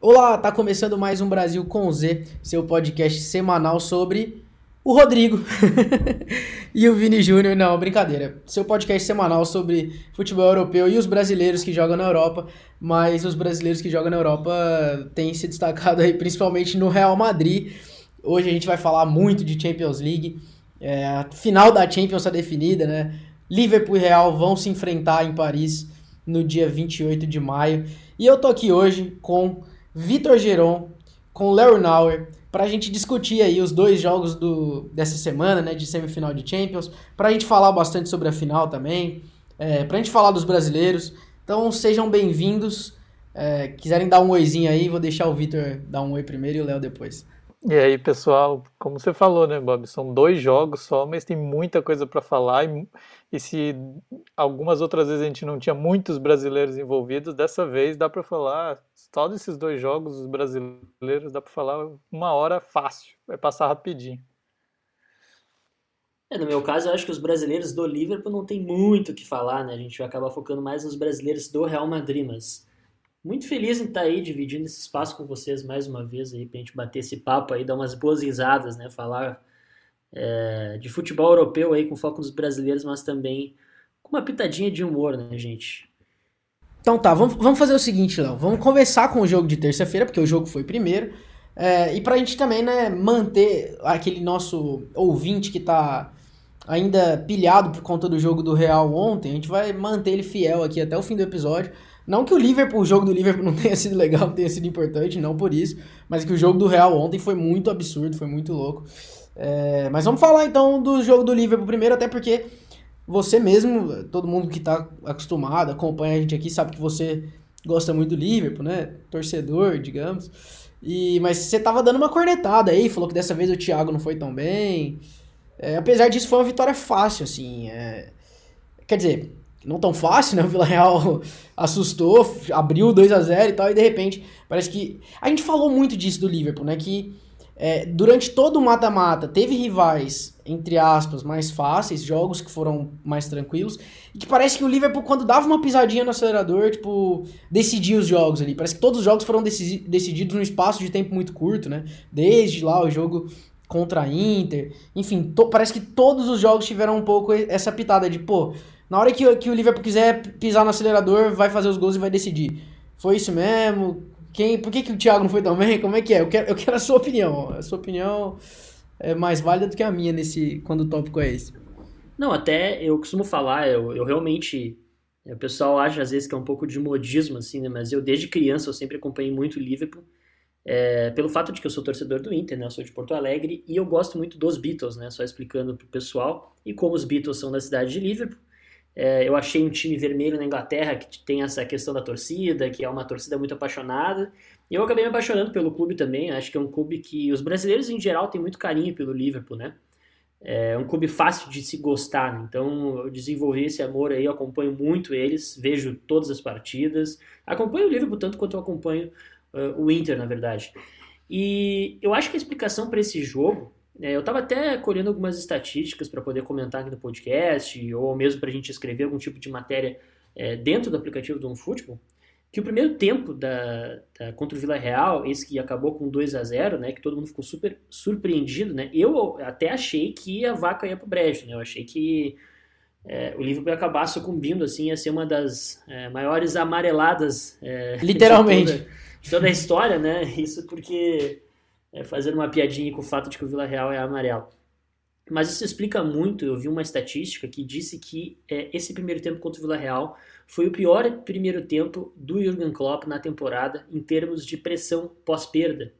Olá, tá começando mais um Brasil com Z, seu podcast semanal sobre o Rodrigo e o Vini Júnior. Não, brincadeira. Seu podcast semanal sobre futebol europeu e os brasileiros que jogam na Europa, mas os brasileiros que jogam na Europa têm se destacado aí principalmente no Real Madrid. Hoje a gente vai falar muito de Champions League. É, a final da Champions está definida, né? Liverpool e Real vão se enfrentar em Paris no dia 28 de maio. E eu tô aqui hoje com Vitor Geron, com Léo Nauer, para a gente discutir aí os dois jogos do, dessa semana, né, de semifinal de Champions, para a gente falar bastante sobre a final também, é, para a gente falar dos brasileiros. Então sejam bem-vindos. É, quiserem dar um oizinho aí, vou deixar o Vitor dar um oi primeiro e o Léo depois. E aí, pessoal, como você falou, né, Bob? São dois jogos só, mas tem muita coisa para falar. E, e, se algumas outras vezes a gente não tinha muitos brasileiros envolvidos, dessa vez dá para falar só desses dois jogos, os brasileiros, dá para falar uma hora fácil, vai passar rapidinho. É, no meu caso, eu acho que os brasileiros do Liverpool não tem muito o que falar, né? A gente vai acabar focando mais nos brasileiros do Real Madrid, mas muito feliz em estar aí dividindo esse espaço com vocês mais uma vez aí pra gente bater esse papo aí, dar umas boas risadas, né? Falar é, de futebol europeu aí com foco nos brasileiros, mas também com uma pitadinha de humor, né, gente? Então tá, vamos, vamos fazer o seguinte, Léo. Vamos conversar com o jogo de terça-feira, porque o jogo foi primeiro. É, e pra gente também, né, manter aquele nosso ouvinte que tá ainda pilhado por conta do jogo do Real ontem, a gente vai manter ele fiel aqui até o fim do episódio. Não que o Liverpool, o jogo do Liverpool não tenha sido legal, tenha sido importante, não por isso, mas que o jogo do Real ontem foi muito absurdo, foi muito louco. É, mas vamos falar então do jogo do Liverpool primeiro, até porque você mesmo, todo mundo que está acostumado, acompanha a gente aqui, sabe que você gosta muito do Liverpool, né? Torcedor, digamos. E, mas você tava dando uma cornetada aí, falou que dessa vez o Thiago não foi tão bem. É, apesar disso, foi uma vitória fácil, assim. É, quer dizer, não tão fácil, né? O Vila Real assustou, abriu 2 a 0 e tal, e de repente parece que. A gente falou muito disso do Liverpool, né? Que é, durante todo o mata-mata teve rivais, entre aspas, mais fáceis, jogos que foram mais tranquilos, e que parece que o Liverpool, quando dava uma pisadinha no acelerador, tipo, decidia os jogos ali. Parece que todos os jogos foram decididos num espaço de tempo muito curto, né? Desde lá o jogo contra a Inter, enfim, parece que todos os jogos tiveram um pouco essa pitada de, pô na hora que, que o Liverpool quiser pisar no acelerador, vai fazer os gols e vai decidir. Foi isso mesmo? Quem, por que, que o Thiago não foi tão bem? Como é que é? Eu quero, eu quero a sua opinião. A sua opinião é mais válida do que a minha nesse quando o tópico é esse. Não, até eu costumo falar, eu, eu realmente. O pessoal acha às vezes que é um pouco de modismo, assim, né? Mas eu, desde criança, eu sempre acompanhei muito o Liverpool. É, pelo fato de que eu sou torcedor do Inter, né? Eu sou de Porto Alegre e eu gosto muito dos Beatles, né? Só explicando pro pessoal. E como os Beatles são da cidade de Liverpool, é, eu achei um time vermelho na Inglaterra que tem essa questão da torcida, que é uma torcida muito apaixonada. E eu acabei me apaixonando pelo clube também. Acho que é um clube que os brasileiros em geral têm muito carinho pelo Liverpool, né? É um clube fácil de se gostar, né? então eu desenvolvi esse amor aí, acompanho muito eles, vejo todas as partidas, acompanho o Liverpool tanto quanto eu acompanho uh, o Inter, na verdade. E eu acho que a explicação para esse jogo é, eu estava até colhendo algumas estatísticas para poder comentar aqui no podcast, ou mesmo para a gente escrever algum tipo de matéria é, dentro do aplicativo do OneFootball, que o primeiro tempo da, da, contra o Vila Real, esse que acabou com 2 a 0 né, que todo mundo ficou super surpreendido, né, eu até achei que a vaca ia para o brejo, né, eu achei que é, o Liverpool ia acabar sucumbindo, assim, ia ser uma das é, maiores amareladas é, literalmente toda, a história, né, isso porque é, fazendo uma piadinha com o fato de que o Vila Real é amarelo. Mas isso explica muito. Eu vi uma estatística que disse que é, esse primeiro tempo contra o Vila Real foi o pior primeiro tempo do Jurgen Klopp na temporada em termos de pressão pós-perda.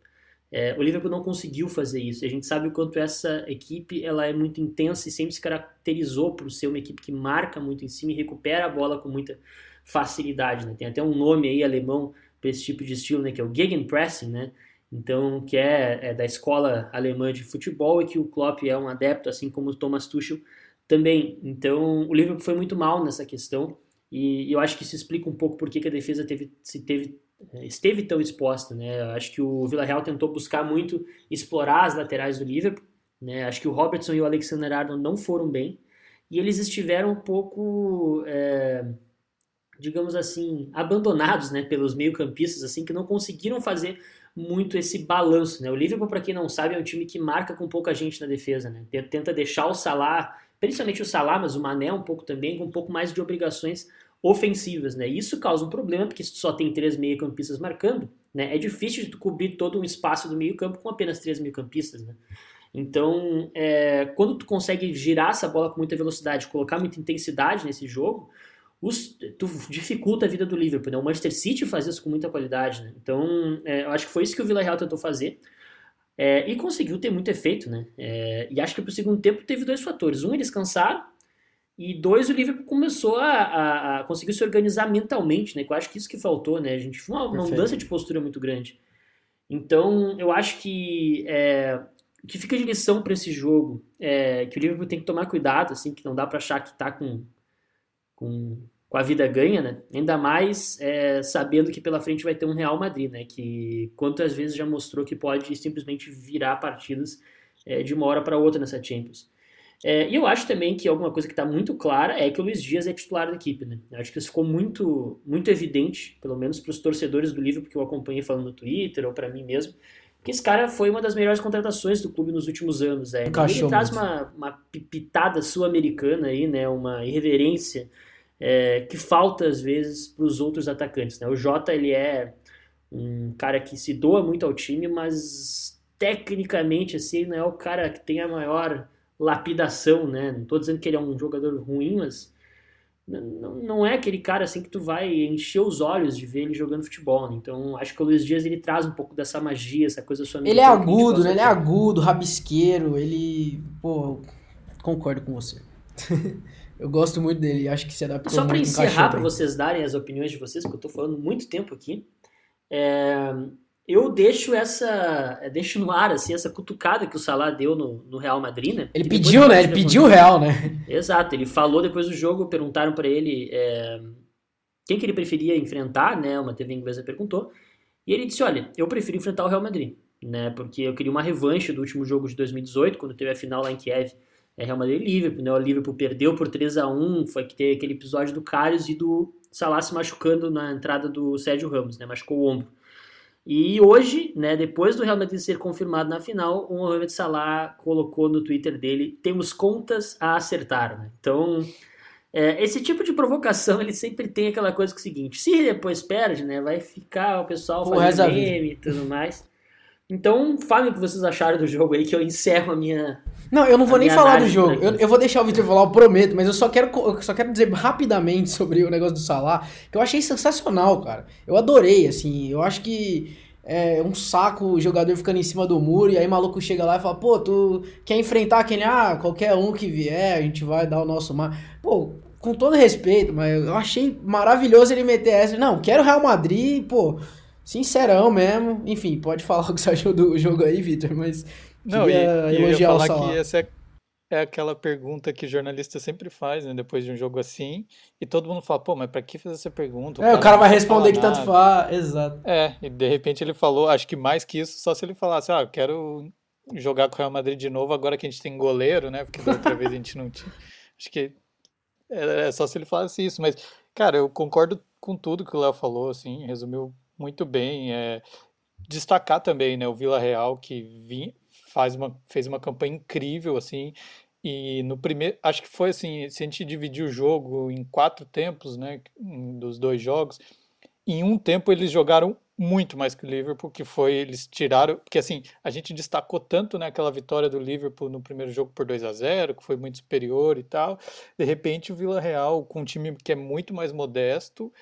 É, o Liverpool não conseguiu fazer isso. A gente sabe o quanto essa equipe ela é muito intensa e sempre se caracterizou por ser uma equipe que marca muito em cima e recupera a bola com muita facilidade. Né? Tem até um nome aí alemão para esse tipo de estilo, né? que é o Gegenpressing, né? então que é, é, da escola alemã de futebol e que o Klopp é um adepto, assim como o Thomas Tuchel também. Então o Liverpool foi muito mal nessa questão e eu acho que isso explica um pouco por que a defesa teve, se teve, é, esteve tão exposta. Né? Eu acho que o Villarreal tentou buscar muito explorar as laterais do Liverpool. Né? Acho que o Robertson e o Alexander Arnold não foram bem e eles estiveram um pouco é, digamos assim, abandonados, né, pelos meio-campistas, assim, que não conseguiram fazer muito esse balanço, né? O Liverpool, para quem não sabe, é um time que marca com pouca gente na defesa, né? Tenta deixar o Salah, principalmente o Salah, mas o Mané um pouco também, com um pouco mais de obrigações ofensivas, né? Isso causa um problema, porque se só tem três meio-campistas marcando, né? É difícil de cobrir todo um espaço do meio-campo com apenas três meio-campistas, né? Então, é, quando tu consegue girar essa bola com muita velocidade, colocar muita intensidade nesse jogo, os, tu dificulta a vida do Liverpool. Né? O Manchester City faz isso com muita qualidade. Né? Então, é, eu acho que foi isso que o Villarreal tentou fazer. É, e conseguiu ter muito efeito, né? É, e acho que pro segundo tempo teve dois fatores. Um, eles cansaram, e dois, o Liverpool começou a, a, a, conseguir se organizar mentalmente, né? Que eu acho que isso que faltou, né? A gente foi uma, uma mudança de postura muito grande. Então, eu acho que é, que fica de lição para esse jogo é que o Liverpool tem que tomar cuidado, assim, que não dá para achar que tá com, com, com a vida ganha, né? Ainda mais é, sabendo que pela frente vai ter um Real Madrid, né? Que quantas vezes já mostrou que pode simplesmente virar partidas é, de uma hora para outra nessa Champions. É, e eu acho também que alguma coisa que está muito clara é que o Luiz Dias é titular da equipe, né? Eu acho que isso ficou muito, muito evidente, pelo menos para os torcedores do Liverpool que eu acompanhei falando no Twitter ou para mim mesmo, que esse cara foi uma das melhores contratações do clube nos últimos anos. É. Ele traz uma, uma pitada sul-americana aí, né? Uma irreverência é, que falta às vezes para os outros atacantes. Né? O Jota ele é um cara que se doa muito ao time, mas tecnicamente assim não é o cara que tem a maior lapidação, né? Não estou dizendo que ele é um jogador ruim, mas não, não é aquele cara assim que tu vai encher os olhos de ver ele jogando futebol. Né? Então, acho que o Luiz Dias ele traz um pouco dessa magia, essa coisa sua. Ele é agudo, né? Ele é agudo, rabisqueiro, ele, pô, concordo com você. eu gosto muito dele, acho que se adaptou Só para encerrar, para vocês darem as opiniões de vocês, porque eu estou falando muito tempo aqui. É, eu deixo essa. Deixo no ar, assim, essa cutucada que o Salah deu no, no Real Madrid, né? Ele pediu, né? Ele pediu o Real, né? Exato, ele falou depois do jogo, perguntaram para ele é, quem que ele preferia enfrentar, né? Uma TV inglesa perguntou. E ele disse: Olha, eu prefiro enfrentar o Real Madrid, né? Porque eu queria uma revanche do último jogo de 2018, quando teve a final lá em Kiev. É Real Madrid e Liverpool, né? O Liverpool perdeu por 3 a 1 foi que teve aquele episódio do Karius e do Salah se machucando na entrada do Sérgio Ramos, né? Machucou o ombro. E hoje, né, depois do Real Madrid ser confirmado na final, o Mohamed Salah colocou no Twitter dele: temos contas a acertar. Né? Então, é, esse tipo de provocação ele sempre tem aquela coisa que é o seguinte: se depois perde, né, vai ficar o pessoal fazendo meme e tudo mais. Então, falem o que vocês acharam do jogo aí, que eu encerro a minha. Não, eu não vou nem falar do jogo. Eu, eu, vou deixar o Victor falar, eu prometo, mas eu só quero, eu só quero dizer rapidamente sobre o negócio do Salah, que eu achei sensacional, cara. Eu adorei, assim. Eu acho que é um saco o jogador ficando em cima do muro, e aí o maluco chega lá e fala, pô, tu quer enfrentar aquele, ah, qualquer um que vier, a gente vai dar o nosso mar. Pô, com todo respeito, mas eu achei maravilhoso ele meter essa. Não, quero Real Madrid, pô, sincerão mesmo. Enfim, pode falar o que você achou do jogo aí, Vitor, mas não, e, e eu ia falar que essa é, é aquela pergunta que o jornalista sempre faz, né, depois de um jogo assim, e todo mundo fala, pô, mas pra que fazer essa pergunta? O é, o cara vai responder que tanto faz, exato. É, e de repente ele falou, acho que mais que isso, só se ele falasse, ah, eu quero jogar com o Real Madrid de novo agora que a gente tem goleiro, né, porque da outra vez a gente não tinha. Acho que é, é só se ele falasse isso, mas, cara, eu concordo com tudo que o Léo falou, assim, resumiu muito bem, é, destacar também, né, o Vila Real, que faz uma, fez uma campanha incrível, assim, e no primeiro, acho que foi assim, se a gente dividir o jogo em quatro tempos, né, dos dois jogos, em um tempo eles jogaram muito mais que o Liverpool, que foi, eles tiraram, porque assim, a gente destacou tanto, né, aquela vitória do Liverpool no primeiro jogo por 2 a 0 que foi muito superior e tal, de repente o Vila Real, com um time que é muito mais modesto,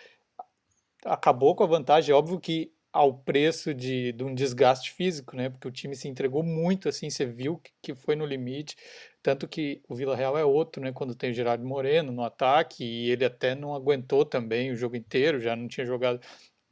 acabou com a vantagem, é óbvio que ao preço de, de um desgaste físico, né? Porque o time se entregou muito, assim, você viu que, que foi no limite. Tanto que o Vila Real é outro, né? Quando tem o Gerardo Moreno no ataque, e ele até não aguentou também o jogo inteiro, já não tinha jogado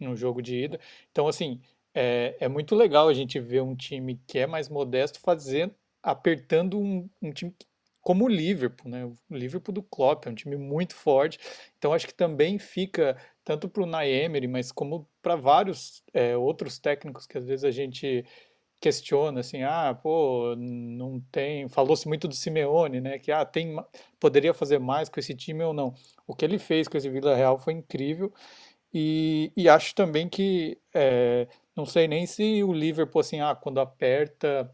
no jogo de ida. Então, assim, é, é muito legal a gente ver um time que é mais modesto fazendo, apertando um, um time como o Liverpool, né? O Liverpool do Klopp é um time muito forte. Então, acho que também fica tanto para o Naemery, mas como para vários é, outros técnicos que às vezes a gente questiona assim, ah, pô, não tem, falou-se muito do Simeone, né, que ah, tem poderia fazer mais com esse time ou não. O que ele fez com esse Vila Real foi incrível. E, e acho também que é, não sei nem se o Liverpool assim, ah, quando aperta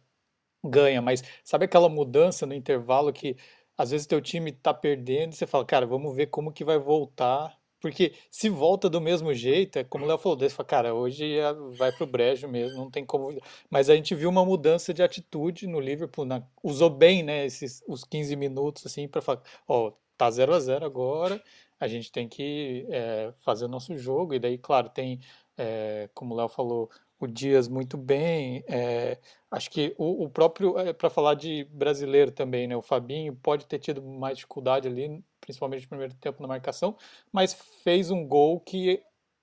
ganha, mas sabe aquela mudança no intervalo que às vezes teu time tá perdendo e você fala, cara, vamos ver como que vai voltar porque se volta do mesmo jeito, é como o Léo falou, fala, cara, hoje é, vai pro brejo mesmo, não tem como. Mas a gente viu uma mudança de atitude no Liverpool, na, usou bem, né, esses os 15 minutos, assim, para falar, ó, tá 0 a 0 agora, a gente tem que é, fazer o nosso jogo, e daí, claro, tem, é, como o Léo falou, o Dias muito bem. É, acho que o, o próprio, é, para falar de brasileiro também, né? O Fabinho pode ter tido mais dificuldade ali, principalmente no primeiro tempo na marcação, mas fez um gol que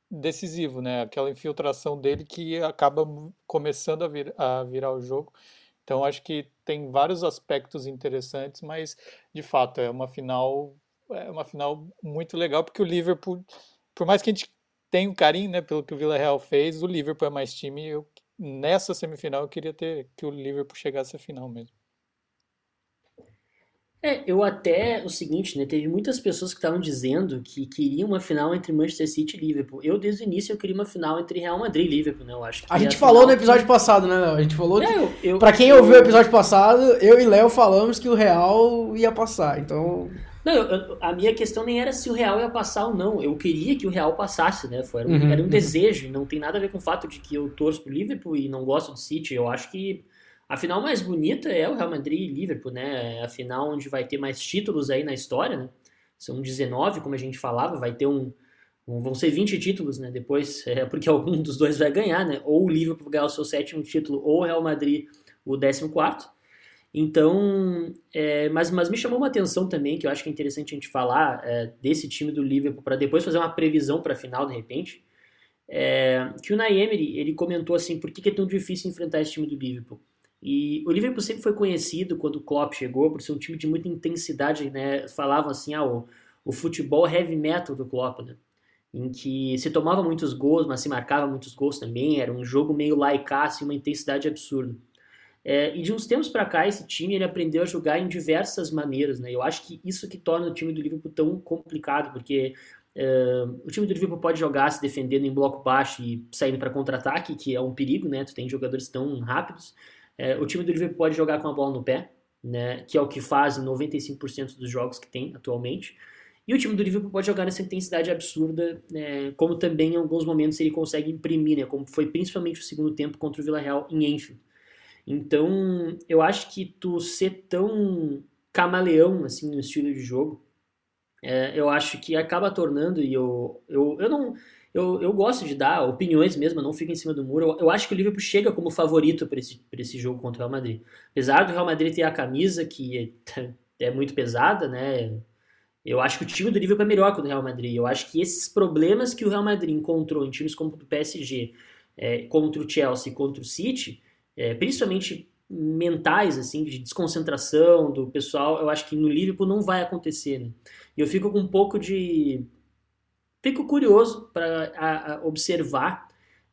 decisivo, né? Aquela infiltração dele que acaba começando a, vir, a virar o jogo. Então acho que tem vários aspectos interessantes, mas de fato é uma final é uma final muito legal porque o Liverpool, por mais que a gente tenho carinho, né, pelo que o Villarreal fez. O Liverpool é mais time. Eu, nessa semifinal eu queria ter que o Liverpool chegasse à final mesmo. É, eu até o seguinte, né? Teve muitas pessoas que estavam dizendo que queriam uma final entre Manchester City e Liverpool. Eu, desde o início, eu queria uma final entre Real Madrid e Liverpool, né? Eu acho a gente falou no episódio passado, né, Léo? A gente falou. É, eu, eu, pra quem eu... ouviu o episódio passado, eu e Léo falamos que o Real ia passar. Então. Não, eu, a minha questão nem era se o Real ia passar ou não. Eu queria que o Real passasse, né? Foi, era, um, uhum, era um uhum. desejo. Não tem nada a ver com o fato de que eu torço pro Liverpool e não gosto do City. Eu acho que a final mais bonita é o Real Madrid e Liverpool, né? É a final onde vai ter mais títulos aí na história, né? São 19, como a gente falava, vai ter um. Vão ser 20 títulos, né? Depois, é porque algum dos dois vai ganhar, né? Ou o Liverpool ganhar o seu sétimo título, ou o Real Madrid o décimo quarto. Então, é, mas, mas me chamou uma atenção também, que eu acho que é interessante a gente falar é, desse time do Liverpool, para depois fazer uma previsão para a final, de repente, é, que o Naemery, ele comentou assim, por que, que é tão difícil enfrentar esse time do Liverpool? E o Liverpool sempre foi conhecido, quando o Klopp chegou, por ser um time de muita intensidade, né? Falavam assim, ah, o, o futebol heavy metal do Klopp, né? Em que se tomava muitos gols, mas se marcava muitos gols também, era um jogo meio laicaço e uma intensidade absurda. É, e de uns tempos para cá, esse time ele aprendeu a jogar em diversas maneiras, né? Eu acho que isso que torna o time do Liverpool tão complicado, porque é, o time do Liverpool pode jogar se defendendo em bloco baixo e saindo para contra-ataque, que é um perigo, né? Tu tem jogadores tão rápidos. É, o time do Liverpool pode jogar com a bola no pé, né? Que é o que faz em 95% dos jogos que tem atualmente. E o time do Liverpool pode jogar nessa intensidade absurda, né, como também em alguns momentos ele consegue imprimir, né, como foi principalmente o segundo tempo contra o Villarreal em Enfield. Então, eu acho que tu ser tão camaleão assim no estilo de jogo, é, eu acho que acaba tornando e eu, eu, eu não eu, eu gosto de dar opiniões mesmo, eu não fico em cima do muro. Eu, eu acho que o Liverpool chega como favorito para esse, esse jogo contra o Real Madrid. Apesar do Real Madrid ter a camisa que é, é muito pesada, né? Eu acho que o time do Liverpool é melhor que o do Real Madrid. Eu acho que esses problemas que o Real Madrid encontrou em times como o PSG, é, contra o Chelsea, contra o City, é, principalmente mentais, assim, de desconcentração do pessoal, eu acho que no Liverpool não vai acontecer, né? E eu fico com um pouco de... Fico curioso para observar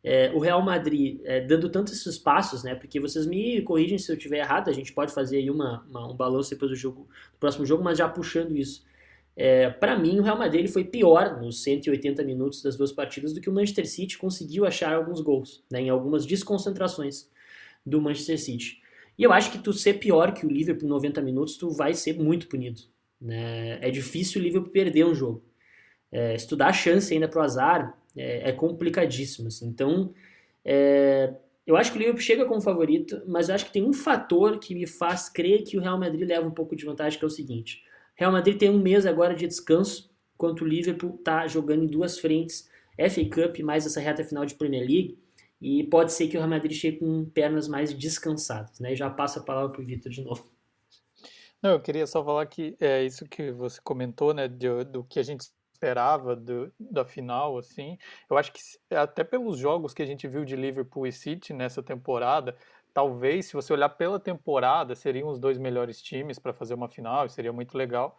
é, o Real Madrid é, dando tantos esses passos, né? Porque vocês me corrigem se eu estiver errado, a gente pode fazer aí uma, uma, um balanço depois do jogo, do próximo jogo, mas já puxando isso. É, para mim, o Real Madrid ele foi pior nos 180 minutos das duas partidas do que o Manchester City conseguiu achar alguns gols, né, em algumas desconcentrações do Manchester City. E eu acho que tu ser pior que o Liverpool em 90 minutos, tu vai ser muito punido. Né? É difícil o Liverpool perder um jogo. É, tu dá chance ainda pro azar, é, é complicadíssimo. Assim. Então, é, eu acho que o Liverpool chega como favorito, mas eu acho que tem um fator que me faz crer que o Real Madrid leva um pouco de vantagem, que é o seguinte. O Real Madrid tem um mês agora de descanso, enquanto o Liverpool está jogando em duas frentes, FA Cup mais essa reta final de Premier League. E pode ser que o Real Madrid chegue com pernas mais descansadas, né? Já passa a palavra para o Vitor de novo. Não, eu queria só falar que é isso que você comentou, né, do, do que a gente esperava do, da final, assim. Eu acho que até pelos jogos que a gente viu de Liverpool e City nessa temporada, talvez, se você olhar pela temporada, seriam os dois melhores times para fazer uma final, seria muito legal.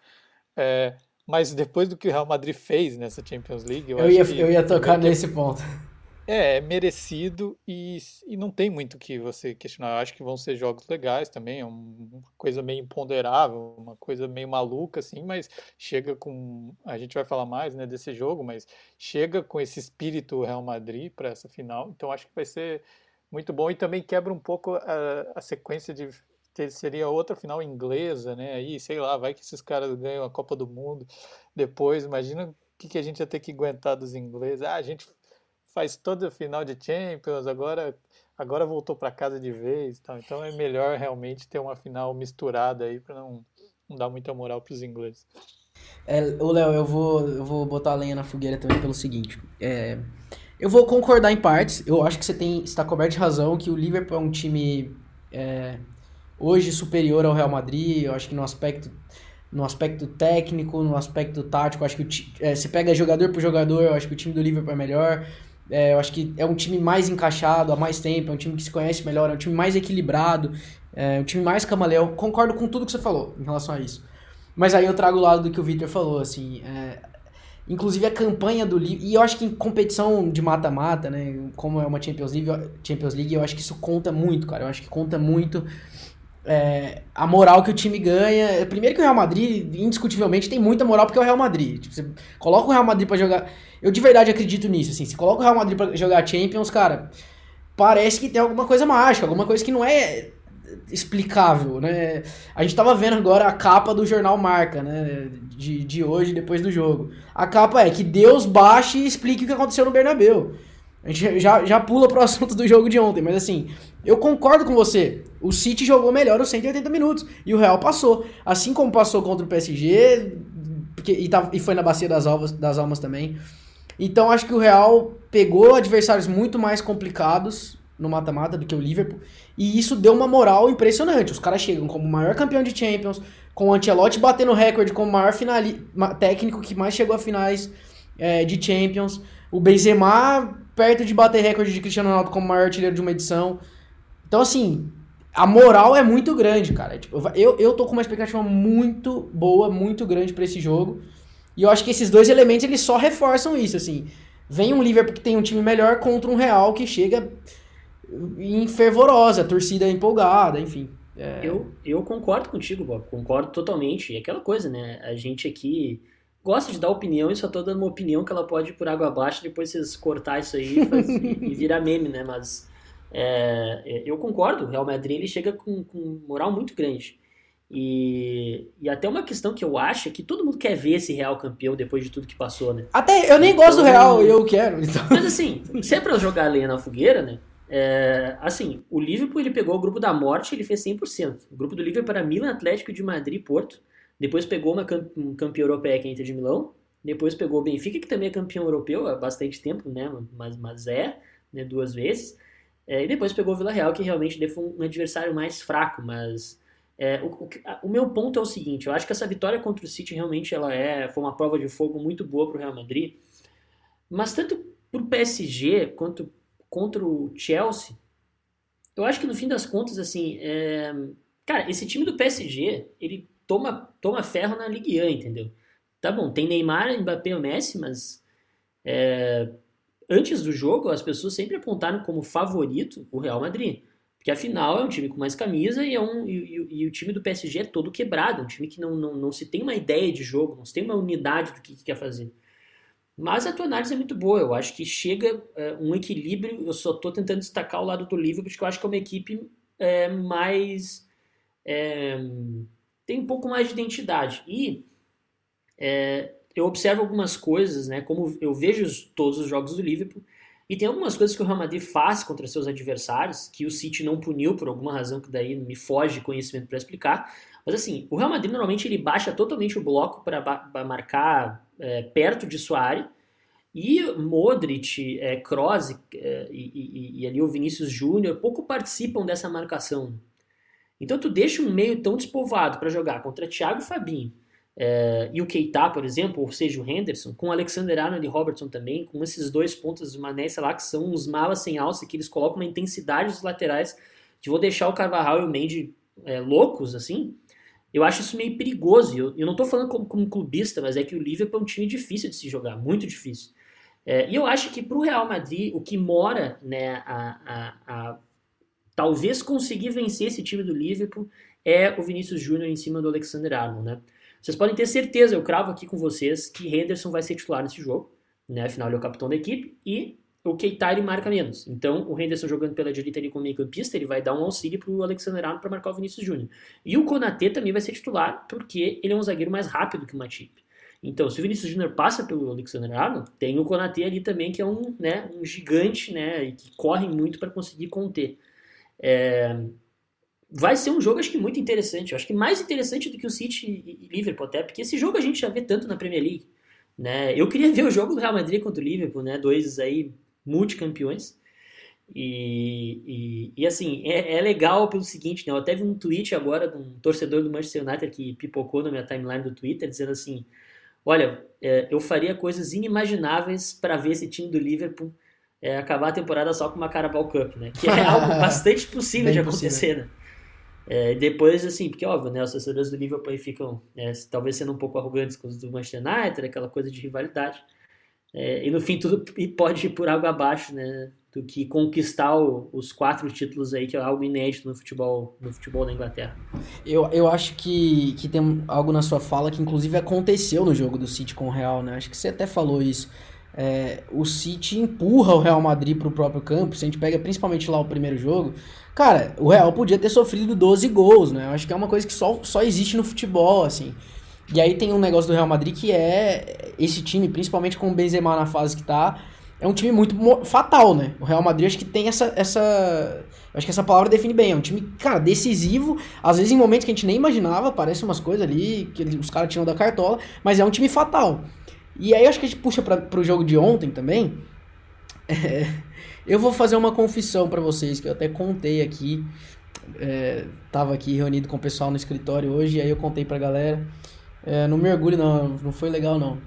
É, mas depois do que o Real Madrid fez nessa Champions League, eu, eu ia, eu ia tocar nesse ponto. É, é merecido e, e não tem muito que você questionar. Eu acho que vão ser jogos legais também, é uma coisa meio imponderável, uma coisa meio maluca, assim, mas chega com. A gente vai falar mais né, desse jogo, mas chega com esse espírito Real Madrid para essa final, então acho que vai ser muito bom e também quebra um pouco a, a sequência de. Seria outra final inglesa, né? Aí, sei lá, vai que esses caras ganham a Copa do Mundo depois. Imagina o que, que a gente ia ter que aguentar dos ingleses. Ah, a gente faz toda a final de Champions, agora agora voltou para casa de vez, tal. então é melhor realmente ter uma final misturada aí para não, não dar muita moral para os ingleses. É, o Léo, eu vou, eu vou botar a lenha na fogueira também pelo seguinte. É, eu vou concordar em partes. Eu acho que você tem está coberto de razão que o Liverpool é um time é, hoje superior ao Real Madrid. Eu acho que no aspecto no aspecto técnico, no aspecto tático, acho que o, é, você pega jogador por jogador, eu acho que o time do Liverpool é melhor. É, eu acho que é um time mais encaixado há mais tempo, é um time que se conhece melhor, é um time mais equilibrado, é um time mais camaleão. Concordo com tudo que você falou em relação a isso. Mas aí eu trago o lado do que o Victor falou, assim. É, inclusive a campanha do livro. E eu acho que em competição de mata-mata, né? Como é uma Champions League, Champions League, eu acho que isso conta muito, cara. Eu acho que conta muito é, a moral que o time ganha. Primeiro que o Real Madrid, indiscutivelmente, tem muita moral porque é o Real Madrid. Tipo, você coloca o Real Madrid para jogar. Eu de verdade acredito nisso, assim. Se coloca o Real Madrid pra jogar Champions, cara, parece que tem alguma coisa mágica, alguma coisa que não é explicável, né? A gente tava vendo agora a capa do jornal Marca, né? De, de hoje, depois do jogo. A capa é que Deus baixe e explique o que aconteceu no Bernabéu. A gente já, já pula pro assunto do jogo de ontem, mas assim, eu concordo com você. O City jogou melhor os 180 minutos e o Real passou. Assim como passou contra o PSG porque, e, tá, e foi na Bacia das Almas, das Almas também. Então acho que o Real pegou adversários muito mais complicados no mata-mata do que o Liverpool. E isso deu uma moral impressionante. Os caras chegam como o maior campeão de Champions, com o Ancelotti batendo recorde como o maior finali técnico que mais chegou a finais é, de Champions. O Benzema perto de bater recorde de Cristiano Ronaldo como maior artilheiro de uma edição. Então, assim, a moral é muito grande, cara. Tipo, eu, eu tô com uma expectativa muito boa, muito grande para esse jogo. E eu acho que esses dois elementos, eles só reforçam isso, assim. Vem um Liverpool que tem um time melhor contra um Real que chega em fervorosa, torcida empolgada, enfim. É... Eu, eu concordo contigo, Bob. Concordo totalmente. E aquela coisa, né? A gente aqui gosta de dar opinião e só tô dando uma opinião que ela pode ir por água abaixo, depois vocês cortar isso aí e, e virar meme, né? Mas é, é, eu concordo, o Real Madrid ele chega com, com moral muito grande. E, e até uma questão que eu acho é que todo mundo quer ver esse Real campeão depois de tudo que passou, né? Até eu nem então, gosto do Real, eu quero. Então. Mas assim, se é pra jogar lenha na fogueira, né? É, assim, o Liverpool ele pegou o grupo da morte ele fez 100%. O grupo do Liverpool era Milan, Atlético de Madrid e Porto. Depois pegou uma um campeão europeia que é a Inter de Milão. Depois pegou o Benfica, que também é campeão europeu há bastante tempo, né? Mas, mas é, né? duas vezes. É, e depois pegou o Vila Real, que realmente foi um adversário mais fraco, mas é, o, o, o, meu ponto é o seguinte, eu acho que essa vitória contra o City realmente ela é, foi uma prova de fogo muito boa para o Real Madrid, mas tanto para o PSG quanto contra o Chelsea, eu acho que no fim das contas, assim, é, cara, esse time do PSG, ele toma, toma ferro na Ligue 1, entendeu? Tá bom, tem Neymar, Mbappé e Messi, mas é, antes do jogo as pessoas sempre apontaram como favorito o Real Madrid. Porque afinal é um time com mais camisa e, é um, e, e, e o time do PSG é todo quebrado. É um time que não, não, não se tem uma ideia de jogo, não se tem uma unidade do que, que quer fazer. Mas a tua análise é muito boa. Eu acho que chega é, um equilíbrio. Eu só estou tentando destacar o lado do Liverpool, porque eu acho que é uma equipe é, mais. É, tem um pouco mais de identidade. E é, eu observo algumas coisas, né? Como eu vejo todos os jogos do Liverpool, e tem algumas coisas que o Real Madrid faz contra seus adversários, que o City não puniu por alguma razão que daí me foge conhecimento para explicar. Mas assim, o Real Madrid normalmente ele baixa totalmente o bloco para marcar é, perto de sua área. E Modric, é, Kroos é, e, e, e, ali o Vinícius Júnior pouco participam dessa marcação. Então tu deixa um meio tão despovado para jogar contra Thiago Fabinho é, e o Keita, por exemplo, ou seja, o Henderson, com o Alexander Arnold e Robertson também, com esses dois pontos de Mané, lá, que são uns malas sem alça, que eles colocam uma intensidade dos laterais, que vou deixar o Carvajal e o Mendy é, loucos, assim, eu acho isso meio perigoso. Eu, eu não estou falando como, como clubista, mas é que o Liverpool é um time difícil de se jogar, muito difícil. É, e eu acho que para o Real Madrid, o que mora né, a, a, a, talvez conseguir vencer esse time do Liverpool é o Vinícius Júnior em cima do Alexander Arnold. Né? Vocês podem ter certeza, eu cravo aqui com vocês, que Henderson vai ser titular nesse jogo. Né? Afinal, ele é o capitão da equipe. E o Keita ele marca menos. Então, o Henderson jogando pela direita ali como meio campista, ele vai dar um auxílio para o Alexander Arnold para marcar o Vinícius Júnior. E o Konaté também vai ser titular, porque ele é um zagueiro mais rápido que o Matip. Então, se o Vinícius Júnior passa pelo Alexander Arnold, tem o Konaté ali também, que é um, né, um gigante, né, e que corre muito para conseguir conter. É... Vai ser um jogo, acho que muito interessante. Eu acho que mais interessante do que o City e Liverpool até, porque esse jogo a gente já vê tanto na Premier League. Né? Eu queria ver o jogo do Real Madrid contra o Liverpool, né? Dois aí multicampeões. E, e, e, assim, é, é, legal pelo seguinte, né? Eu até vi um tweet agora de um torcedor do Manchester United que pipocou na minha timeline do Twitter, dizendo assim: Olha, é, eu faria coisas inimagináveis para ver esse time do Liverpool é, acabar a temporada só com uma Carabao Cup, né? Que é algo bastante possível de acontecer, né? É, depois, assim, porque óbvio, né? Os assessores do Liverpool aí ficam é, talvez sendo um pouco arrogantes com os do Manchester United, aquela coisa de rivalidade. É, e no fim tudo pode ir por água abaixo, né? Do que conquistar o, os quatro títulos aí, que é algo inédito no futebol, no futebol da Inglaterra. Eu, eu acho que, que tem algo na sua fala que inclusive aconteceu no jogo do City com o Real, né? Acho que você até falou isso. É, o City empurra o Real Madrid para o próprio campo. Se a gente pega principalmente lá o primeiro jogo, cara, o Real podia ter sofrido 12 gols, né? Eu acho que é uma coisa que só, só existe no futebol, assim. E aí tem um negócio do Real Madrid que é esse time, principalmente com o Benzema na fase que tá, é um time muito fatal, né? O Real Madrid acho que tem essa essa acho que essa palavra define bem, é um time, cara, decisivo, às vezes em momentos que a gente nem imaginava, parece umas coisas ali que os caras tinham da cartola, mas é um time fatal. E aí acho que a gente puxa para pro jogo de ontem também. É, eu vou fazer uma confissão para vocês que eu até contei aqui. É, tava aqui reunido com o pessoal no escritório hoje, e aí eu contei pra galera. É, não mergulho, não, não foi legal, não.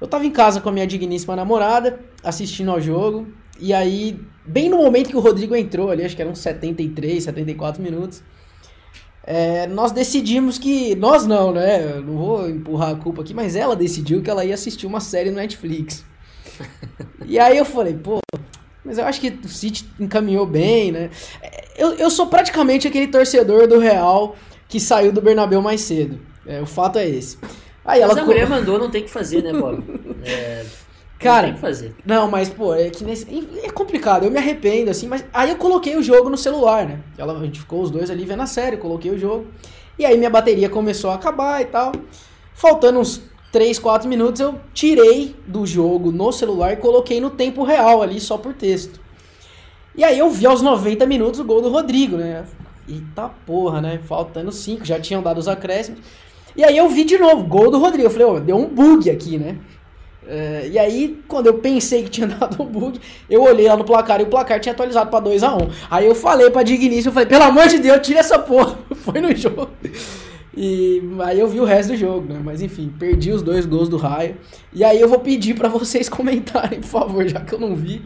Eu tava em casa com a minha digníssima namorada, assistindo ao jogo, e aí, bem no momento que o Rodrigo entrou ali, acho que eram 73, 74 minutos, é, nós decidimos que. Nós não, né? Eu não vou empurrar a culpa aqui, mas ela decidiu que ela ia assistir uma série no Netflix. e aí eu falei, pô, mas eu acho que o City encaminhou bem, né? Eu, eu sou praticamente aquele torcedor do Real que saiu do Bernabéu mais cedo. É, o fato é esse. Aí Mas ela a mulher mandou, não tem que fazer, né, Bob? É, Cara, que fazer. Não, mas, pô, é que nesse, é complicado, eu me arrependo, assim, mas aí eu coloquei o jogo no celular, né? Ela, a gente ficou os dois ali vendo a série, coloquei o jogo. E aí minha bateria começou a acabar e tal. Faltando uns 3, 4 minutos, eu tirei do jogo no celular e coloquei no tempo real ali, só por texto. E aí eu vi aos 90 minutos o gol do Rodrigo, né? Eita porra, né? Faltando 5, já tinham dado os acréscimos. E aí eu vi de novo, gol do Rodrigo. Eu falei, ó, oh, deu um bug aqui, né? É, e aí, quando eu pensei que tinha dado um bug, eu olhei lá no placar e o placar tinha atualizado pra 2x1. Um. Aí eu falei pra Dignício, eu falei, pelo amor de Deus, tira essa porra. Foi no jogo. E aí eu vi o resto do jogo, né? Mas enfim, perdi os dois gols do Raio. E aí eu vou pedir para vocês comentarem, por favor, já que eu não vi.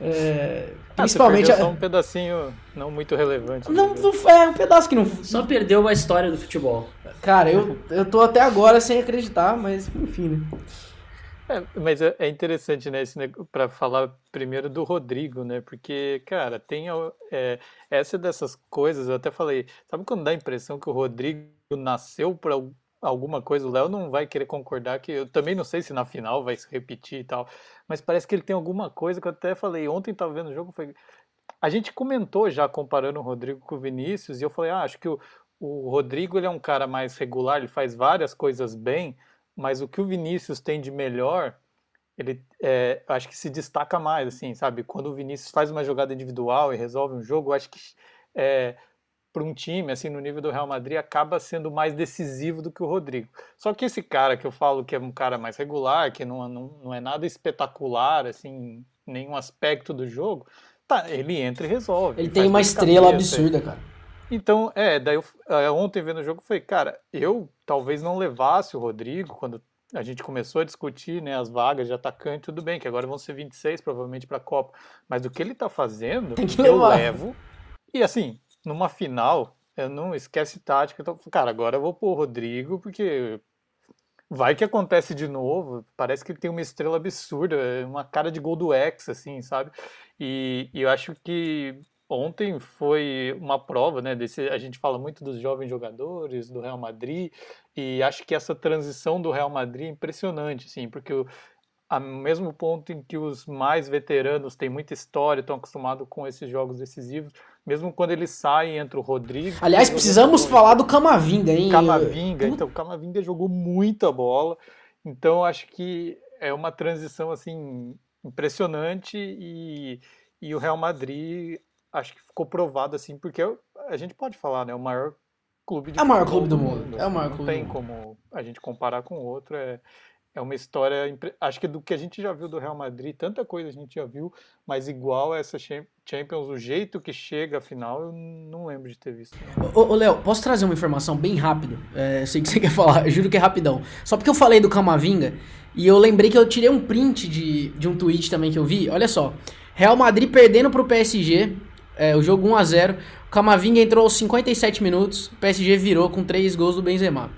É, ah, principalmente. só um pedacinho não muito relevante. Não, não é um pedaço que não. Só perdeu a história do futebol. Cara, eu, eu tô até agora sem acreditar, mas enfim, né? É, mas é, é interessante, né, para falar primeiro do Rodrigo, né, porque, cara, tem é, essa dessas coisas, eu até falei, sabe quando dá a impressão que o Rodrigo nasceu para alguma coisa, o Léo não vai querer concordar, que eu também não sei se na final vai se repetir e tal, mas parece que ele tem alguma coisa que eu até falei, ontem estava vendo o jogo, foi... a gente comentou já comparando o Rodrigo com o Vinícius, e eu falei, ah, acho que o, o Rodrigo ele é um cara mais regular, ele faz várias coisas bem, mas o que o Vinícius tem de melhor, ele é, acho que se destaca mais, assim, sabe? Quando o Vinícius faz uma jogada individual e resolve um jogo, acho que é, para um time, assim, no nível do Real Madrid, acaba sendo mais decisivo do que o Rodrigo. Só que esse cara que eu falo que é um cara mais regular, que não, não, não é nada espetacular, assim, nenhum aspecto do jogo, tá, ele entra e resolve. Ele tem uma estrela absurda, cara. Então, é, daí eu, é, ontem vendo o jogo, falei, cara, eu talvez não levasse o Rodrigo quando a gente começou a discutir né, as vagas de atacante, tudo bem, que agora vão ser 26 provavelmente para a Copa, mas do que ele está fazendo, eu levo. E assim, numa final, eu não esquece tática, então, cara, agora eu vou pôr o Rodrigo, porque vai que acontece de novo. Parece que ele tem uma estrela absurda, uma cara de gol do ex, assim, sabe? E, e eu acho que ontem foi uma prova, né? Desse, a gente fala muito dos jovens jogadores, do Real Madrid, e acho que essa transição do Real Madrid é impressionante, assim, porque o, ao mesmo ponto em que os mais veteranos têm muita história, estão acostumados com esses jogos decisivos, mesmo quando eles saem, entra o Rodrigo. Aliás, precisamos falar do Camavinga, hein? Camavinga, então, o Camavinga jogou muita bola, então acho que é uma transição, assim, impressionante e, e o Real Madrid acho que ficou provado, assim, porque a gente pode falar, né, o maior clube de É o maior clube do mundo, mundo. é o maior Não clube tem como a gente comparar com outro, é é uma história, acho que do que a gente já viu do Real Madrid, tanta coisa a gente já viu, mas igual a essa Champions, o jeito que chega a final, eu não lembro de ter visto. Ô, ô Léo, posso trazer uma informação bem rápida? É, sei que você quer falar, eu juro que é rapidão. Só porque eu falei do Camavinga e eu lembrei que eu tirei um print de, de um tweet também que eu vi. Olha só, Real Madrid perdendo pro PSG, é, o jogo 1 a 0 o Camavinga entrou aos 57 minutos, o PSG virou com 3 gols do Benzema.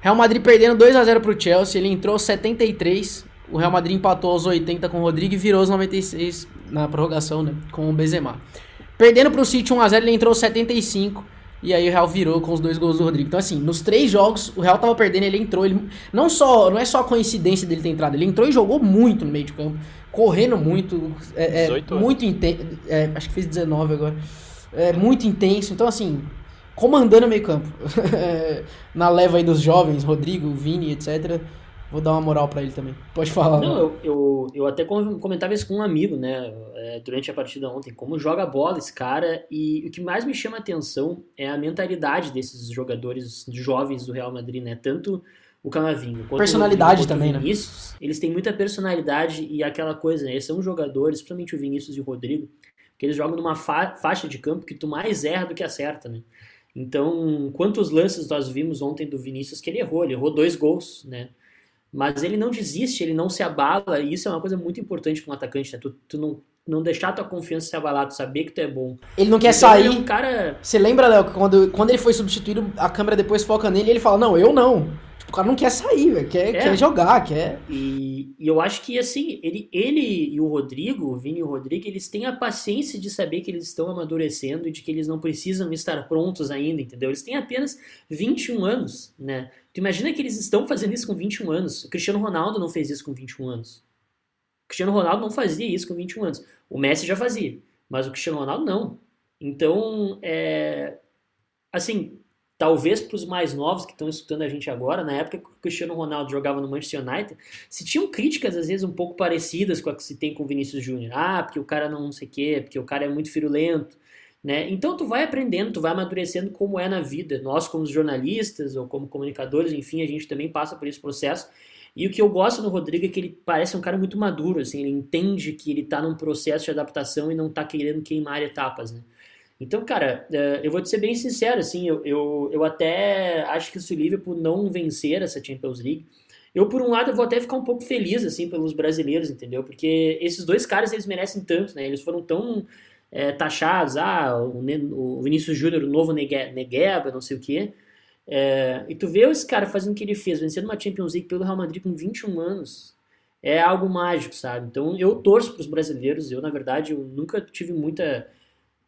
Real Madrid perdendo 2 a 0 pro Chelsea, ele entrou aos 73, o Real Madrid empatou aos 80 com o Rodrigo e virou aos 96 na prorrogação, né, com o Benzema. Perdendo pro City 1 a 0, ele entrou aos 75 e aí o Real virou com os dois gols do Rodrigo. Então assim, nos três jogos o Real tava perdendo, ele entrou, ele não só, não é só a coincidência dele ter entrado, ele entrou e jogou muito no meio de campo, correndo muito, é, é muito intenso, é, acho que fez 19 agora. É muito intenso. Então assim, comandando o meio campo. Na leva aí dos jovens, Rodrigo, Vini, etc. Vou dar uma moral para ele também. Pode falar. Não, eu, eu, eu, até comentava isso com um amigo, né, é, durante a partida ontem, como joga bola esse cara, e o que mais me chama a atenção é a mentalidade desses jogadores jovens do Real Madrid, né, tanto o Camavinga quanto personalidade o também, o Vinícius, né? eles têm muita personalidade e aquela coisa, né, eles são jogadores, principalmente o Vinícius e o Rodrigo, que eles jogam numa fa faixa de campo que tu mais erra do que acerta, né, então, quantos lances nós vimos ontem do Vinícius que ele errou? Ele errou dois gols, né? Mas ele não desiste, ele não se abala, e isso é uma coisa muito importante para um atacante, né? Tu, tu não, não deixar tua confiança se abalar, tu saber que tu é bom. Ele não quer então, sair. Ele é um cara... Você lembra, Léo, quando, quando ele foi substituído, a câmera depois foca nele e ele fala, não, eu não o cara não quer sair, véio, quer, é. quer jogar, quer. E, e, eu acho que assim, ele, ele e o Rodrigo, o Vini e o Rodrigo, eles têm a paciência de saber que eles estão amadurecendo e de que eles não precisam estar prontos ainda, entendeu? Eles têm apenas 21 anos, né? Tu imagina que eles estão fazendo isso com 21 anos. O Cristiano Ronaldo não fez isso com 21 anos. O Cristiano Ronaldo não fazia isso com 21 anos. O Messi já fazia, mas o Cristiano Ronaldo não. Então, é, assim, talvez para os mais novos que estão escutando a gente agora, na época que o Cristiano Ronaldo jogava no Manchester United, se tinham críticas às vezes um pouco parecidas com a que se tem com o Vinícius Júnior. Ah, porque o cara não sei o quê, porque o cara é muito firulento. Né? Então tu vai aprendendo, tu vai amadurecendo como é na vida. Nós como jornalistas ou como comunicadores, enfim, a gente também passa por esse processo. E o que eu gosto no Rodrigo é que ele parece um cara muito maduro, assim, ele entende que ele está num processo de adaptação e não está querendo queimar etapas, né? Então, cara, é, eu vou te ser bem sincero, assim, eu, eu, eu até acho que se o Liverpool não vencer essa Champions League, eu, por um lado, vou até ficar um pouco feliz, assim, pelos brasileiros, entendeu? Porque esses dois caras, eles merecem tanto, né? Eles foram tão é, taxados, ah, o, o Vinícius Júnior, o novo Negueba, não sei o quê. É, e tu vê esse cara fazendo o que ele fez, vencendo uma Champions League pelo Real Madrid com 21 anos, é algo mágico, sabe? Então, eu torço para os brasileiros, eu, na verdade, eu nunca tive muita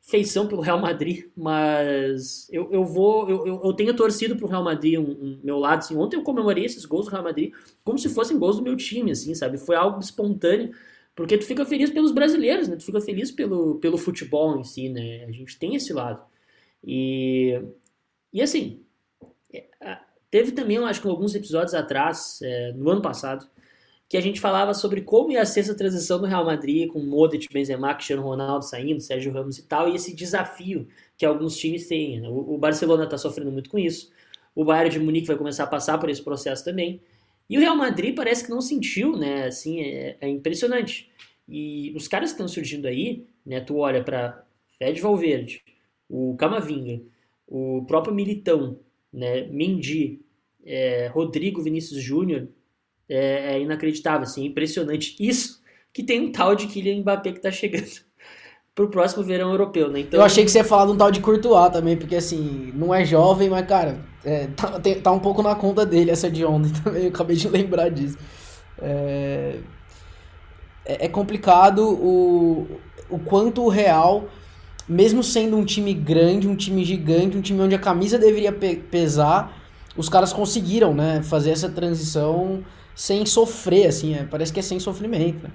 feição pelo Real Madrid, mas eu, eu vou. Eu, eu tenho torcido pro Real Madrid, um, um, meu lado, assim. Ontem eu comemorei esses gols do Real Madrid como se fossem gols do meu time, assim, sabe? Foi algo espontâneo, porque tu fica feliz pelos brasileiros, né? Tu fica feliz pelo, pelo futebol em si, né? A gente tem esse lado. E, e assim, é, teve também, eu acho que alguns episódios atrás, é, no ano passado, que a gente falava sobre como ia ser essa transição do Real Madrid com Modric, Benzema, Cristiano Ronaldo saindo, Sérgio Ramos e tal, e esse desafio que alguns times têm. Né? O, Barcelona está sofrendo muito com isso, o Bayern de Munique vai começar a passar por esse processo também, e o Real Madrid parece que não sentiu, né? Assim, é, é impressionante. E os caras que estão surgindo aí, né? Tu olha para Fred Valverde, o Camavinga, o próprio Militão, né? Mendy, é, Rodrigo Vinícius Júnior, é, é inacreditável, assim, é impressionante. Isso que tem um tal de Kylian Mbappé que tá chegando. pro próximo verão europeu, né? Então, Eu achei que você ia falar de um tal de Courtois também, porque assim, não é jovem, mas cara, é, tá, tem- tá um pouco na conta dele essa de ontem também, eu acabei de lembrar disso. É, é é complicado o, o quanto o Real, mesmo sendo um time grande, um time gigante, um time onde a camisa deveria pe- pesar, os caras conseguiram, né, fazer essa transição sem sofrer, assim, é, parece que é sem sofrimento, né?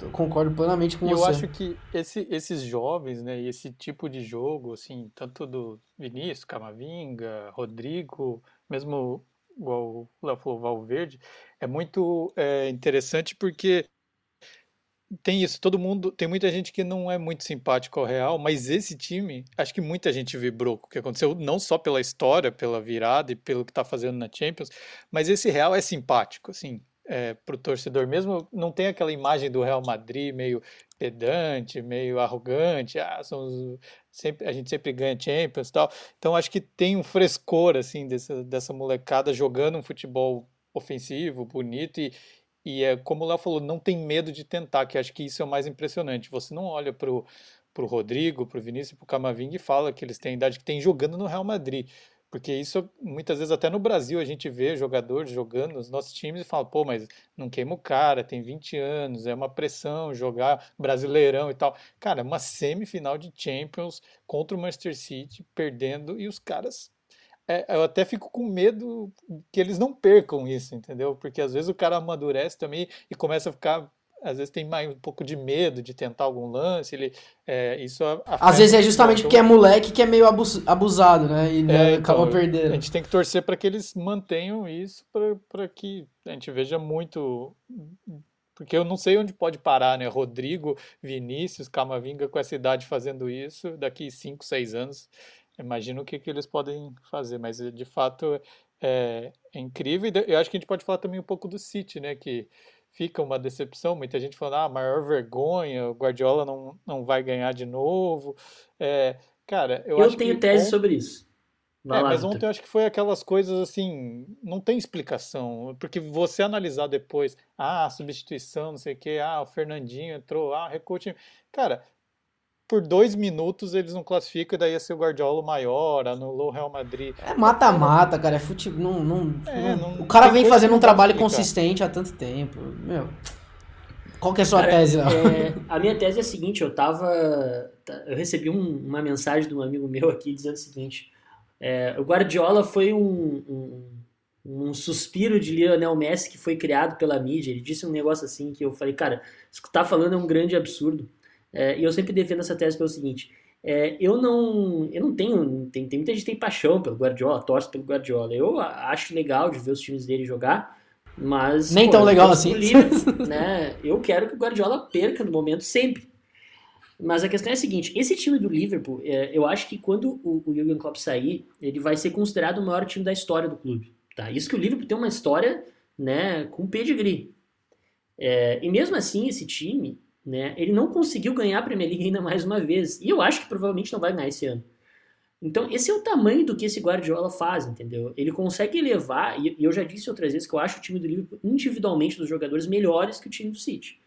Eu concordo plenamente com eu você. acho que esse- esses jovens, né, e esse tipo de jogo, assim, tanto do Vinícius, Camavinga, Rodrigo, mesmo igual o Léo falou, Valverde, é muito é, interessante porque tem isso, todo mundo, tem muita gente que não é muito simpático ao Real, mas esse time, acho que muita gente vibrou com o que aconteceu, não só pela história, pela virada e pelo que está fazendo na Champions, mas esse Real é simpático, assim, é, pro torcedor mesmo, não tem aquela imagem do Real Madrid meio pedante, meio arrogante, ah, somos, sempre, a gente sempre ganha Champions e tal, então acho que tem um frescor, assim, dessa, dessa molecada jogando um futebol ofensivo, bonito e, e é como o Léo falou, não tem medo de tentar, que acho que isso é o mais impressionante. Você não olha pro, pro Rodrigo, pro Vinícius e pro Camavinga e fala que eles têm a idade que tem jogando no Real Madrid. Porque isso, muitas vezes, até no Brasil, a gente vê jogadores jogando nos nossos times e fala, pô, mas não queima o cara, tem 20 anos, é uma pressão jogar brasileirão e tal. Cara, uma semifinal de Champions contra o Manchester City, perdendo, e os caras é, eu até fico com medo que eles não percam isso, entendeu? Porque às vezes o cara amadurece também e começa a ficar, às vezes tem mais um pouco de medo de tentar algum lance, ele, é, isso a- Às vezes é o justamente futebol. porque é moleque que é meio abus- abusado, né? E né, É, então, acaba A perdendo. gente tem que torcer para que eles mantenham isso para que a gente veja muito. Porque eu não sei onde pode parar, né? Rodrigo, Vinícius, Camavinga com essa idade fazendo isso, daqui 5, 6 anos, imagino o que, que eles podem fazer. Mas de fato é, é incrível. E eu acho que a gente pode falar também um pouco do City, né? Que fica uma decepção. Muita gente falando, ah, maior vergonha, o Guardiola não, não vai ganhar de novo. É, cara, eu, eu acho tenho que tese on- sobre isso. Vai é, lá, mas Vitor. ontem eu acho que foi aquelas coisas assim, não tem explicação, porque você analisar depois, ah, substituição, não sei o quê, ah, o Fernandinho entrou, ah, time. Cara, por dois minutos eles não classificam e daí ia ser o Guardiola maior, anulou o Real Madrid. É mata-mata, cara. É futebol. Não, não, É, não- o cara vem fazendo que um trabalho explicar. consistente há tanto tempo. Meu. Qual que é a sua Cara, tese, Léo? É, a minha tese é a seguinte, eu tava. tá- Eu recebi um- uma mensagem de um amigo meu aqui dizendo o seguinte: é, o Guardiola foi um, um, um suspiro de Lionel Messi que foi criado pela mídia. Ele disse um negócio assim que eu falei, cara, isso que tu tá falando é um grande absurdo. É, e eu sempre defendo essa tese pelo seguinte. é, eu não eu não tenho tem, tem muita gente que tem paixão pelo Guardiola torce pelo Guardiola eu acho legal de ver os times dele jogar mas Nem pô, tão legal assim. Liverpool, né? Eu quero que o Guardiola perca no momento sempre. Mas a questão é a seguinte: esse time do Liverpool, é, eu acho que quando o, o Jurgen Klopp sair, ele vai ser considerado o maior time da história do clube. Tá? Isso que o Liverpool tem uma história né, com pedigree. É, e mesmo assim, esse time, né, ele não conseguiu ganhar a Premier League ainda mais uma vez. E eu acho que provavelmente não vai ganhar esse ano. Então, esse é o tamanho do que esse Guardiola faz, entendeu? Ele consegue elevar, e e eu já disse outras vezes que eu acho o time do Liverpool, individualmente, dos jogadores, melhores que o time do City.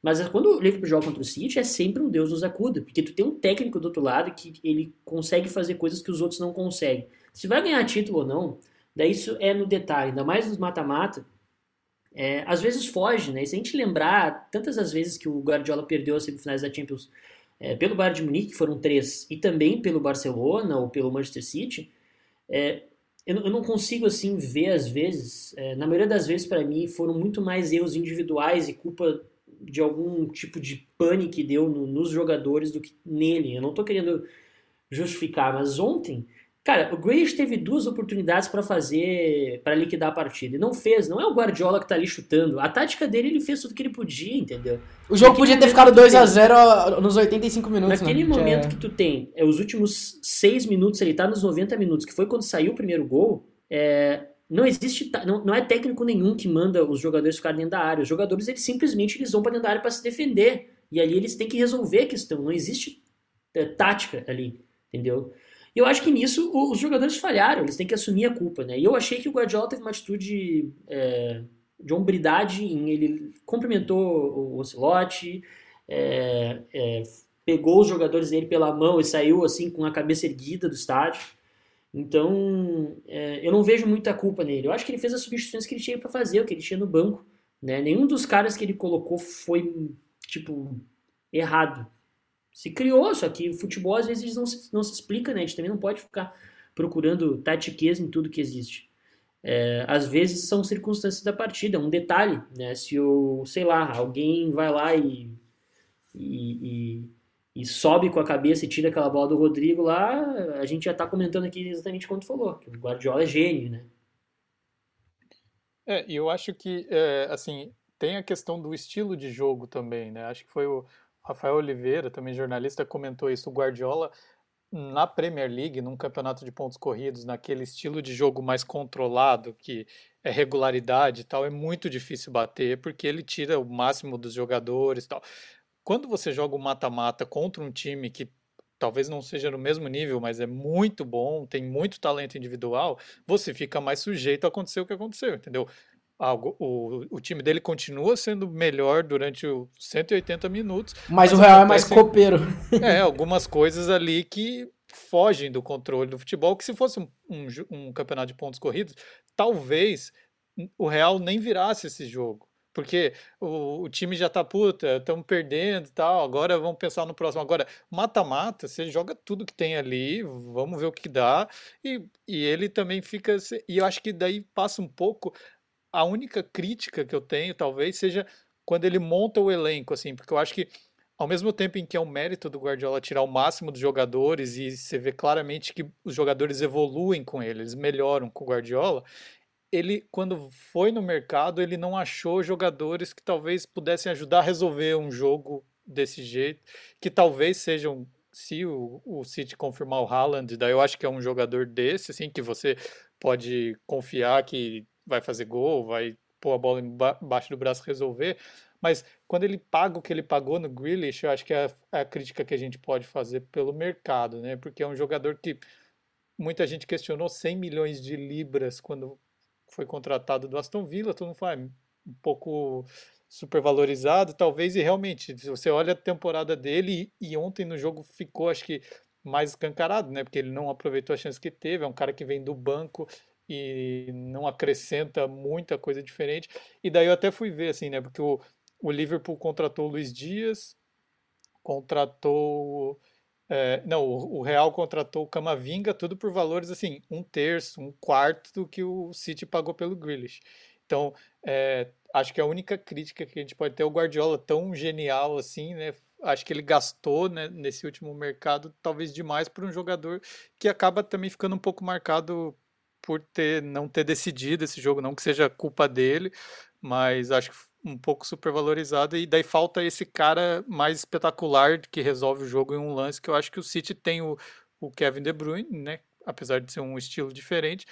Mas quando o Liverpool joga contra o City, é sempre um Deus nos acuda, porque tu tem um técnico do outro lado que ele consegue fazer coisas que os outros não conseguem. Se vai ganhar título ou não, daí isso é no detalhe, ainda mais nos mata-mata, é, às vezes foge, né? E se a gente lembrar tantas as vezes que o Guardiola perdeu as semifinais da Champions é, pelo Bayern de Munique, que foram três, e também pelo Barcelona ou pelo Manchester City, é, eu, eu não consigo assim ver às vezes, é, na maioria das vezes para mim foram muito mais erros individuais e culpa de algum tipo de pane que deu no- nos jogadores do que nele. Eu não tô querendo justificar, mas ontem, cara, o Grealish teve duas oportunidades para fazer, para liquidar a partida e não fez. Não é o Guardiola que tá ali chutando. A tática dele ele fez tudo que ele podia, entendeu? O jogo podia ter ficado que tu 2 a tem- 0 nos 85 minutos, Naquele né? momento Que que tu tem é, os últimos seis minutos, ele tá nos 90 minutos, que foi quando saiu o primeiro gol, é, não existe, não, não é técnico nenhum que manda os jogadores ficarem dentro da área. Os jogadores, eles simplesmente eles vão para dentro da área para se defender. E ali eles têm que resolver a questão. Não existe é, tática ali, entendeu? E eu acho que nisso os jogadores falharam, eles têm que assumir a culpa, né? E eu achei que o Guardiola teve uma atitude é, de hombridade em ele cumprimentou o Ocelote, é, é, pegou os jogadores dele pela mão e saiu assim com a cabeça erguida do estádio. Então, é, eu não vejo muita culpa nele. Eu acho que ele fez as substituições que ele tinha para fazer, o que ele tinha no banco. Né? Nenhum dos caras que ele colocou foi, tipo, errado. Se criou, só que o futebol às vezes não se, não se explica, né? A gente também não pode ficar procurando tatiqueza em tudo que existe. É, às vezes são circunstâncias da partida, um detalhe, né? Se o, sei lá, alguém vai lá e, e, e e sobe com a cabeça e tira aquela bola do Rodrigo lá, a gente já está comentando aqui exatamente quanto falou, que o Guardiola é gênio, né? É, eu acho que, é, assim, tem a questão do estilo de jogo também, né? Acho que foi o Rafael Oliveira, também jornalista, comentou isso. O Guardiola, na Premier League, num campeonato de pontos corridos, naquele estilo de jogo mais controlado, que é regularidade e tal, é muito difícil bater, porque ele tira o máximo dos jogadores e tal quando você joga o um mata-mata contra um time que talvez não seja no mesmo nível, mas é muito bom, tem muito talento individual, você fica mais sujeito a acontecer o que aconteceu, entendeu? Algo, o, o time dele continua sendo melhor durante os 180 minutos. Mas, mas o Real é mais copeiro. É, algumas coisas ali que fogem do controle do futebol, que se fosse um, um, um campeonato de pontos corridos, talvez o Real nem virasse esse jogo porque o, o time já tá puta, estamos perdendo e tal, agora vamos pensar no próximo. Agora, mata-mata, você joga tudo que tem ali, vamos ver o que dá, e, e ele também fica. E eu acho que daí passa um pouco. A única crítica que eu tenho, talvez, seja quando ele monta o elenco, assim, porque eu acho que ao mesmo tempo em que é um mérito do Guardiola tirar o máximo dos jogadores e você vê claramente que os jogadores evoluem com ele, eles melhoram com o Guardiola, ele, quando foi no mercado, ele não achou jogadores que talvez pudessem ajudar a resolver um jogo desse jeito, que talvez sejam, se o, o City confirmar o Haaland, daí eu acho que é um jogador desse, assim, que você pode confiar que vai fazer gol, vai pôr a bola embaixo do braço resolver, mas quando ele paga o que ele pagou no Grealish, eu acho que é a, é a crítica que a gente pode fazer pelo mercado, né? Porque é um jogador que muita gente questionou 100 milhões de libras quando foi contratado do Aston Villa, todo mundo fala, um pouco supervalorizado, talvez, e realmente, se você olha a temporada dele, e ontem no jogo ficou, acho que, mais escancarado, né? Porque ele não aproveitou a chance que teve, é um cara que vem do banco e não acrescenta muita coisa diferente. E daí eu até fui ver, assim, né? Porque o, o Liverpool contratou o Luiz Dias, contratou é, não, o, Real contratou o Camavinga, tudo por valores assim, um terço, um quarto do que o City pagou pelo Grealish. Então, é, acho que a única crítica que a gente pode ter é o Guardiola tão genial assim, né? Acho que ele gastou né, nesse último mercado talvez demais por um jogador que acaba também ficando um pouco marcado por ter não ter decidido esse jogo, não que seja culpa dele, mas acho que um pouco supervalorizado e daí falta esse cara mais espetacular que resolve o jogo em um lance que eu acho que o City tem o, o Kevin De Bruyne, né? Apesar de ser um estilo diferente,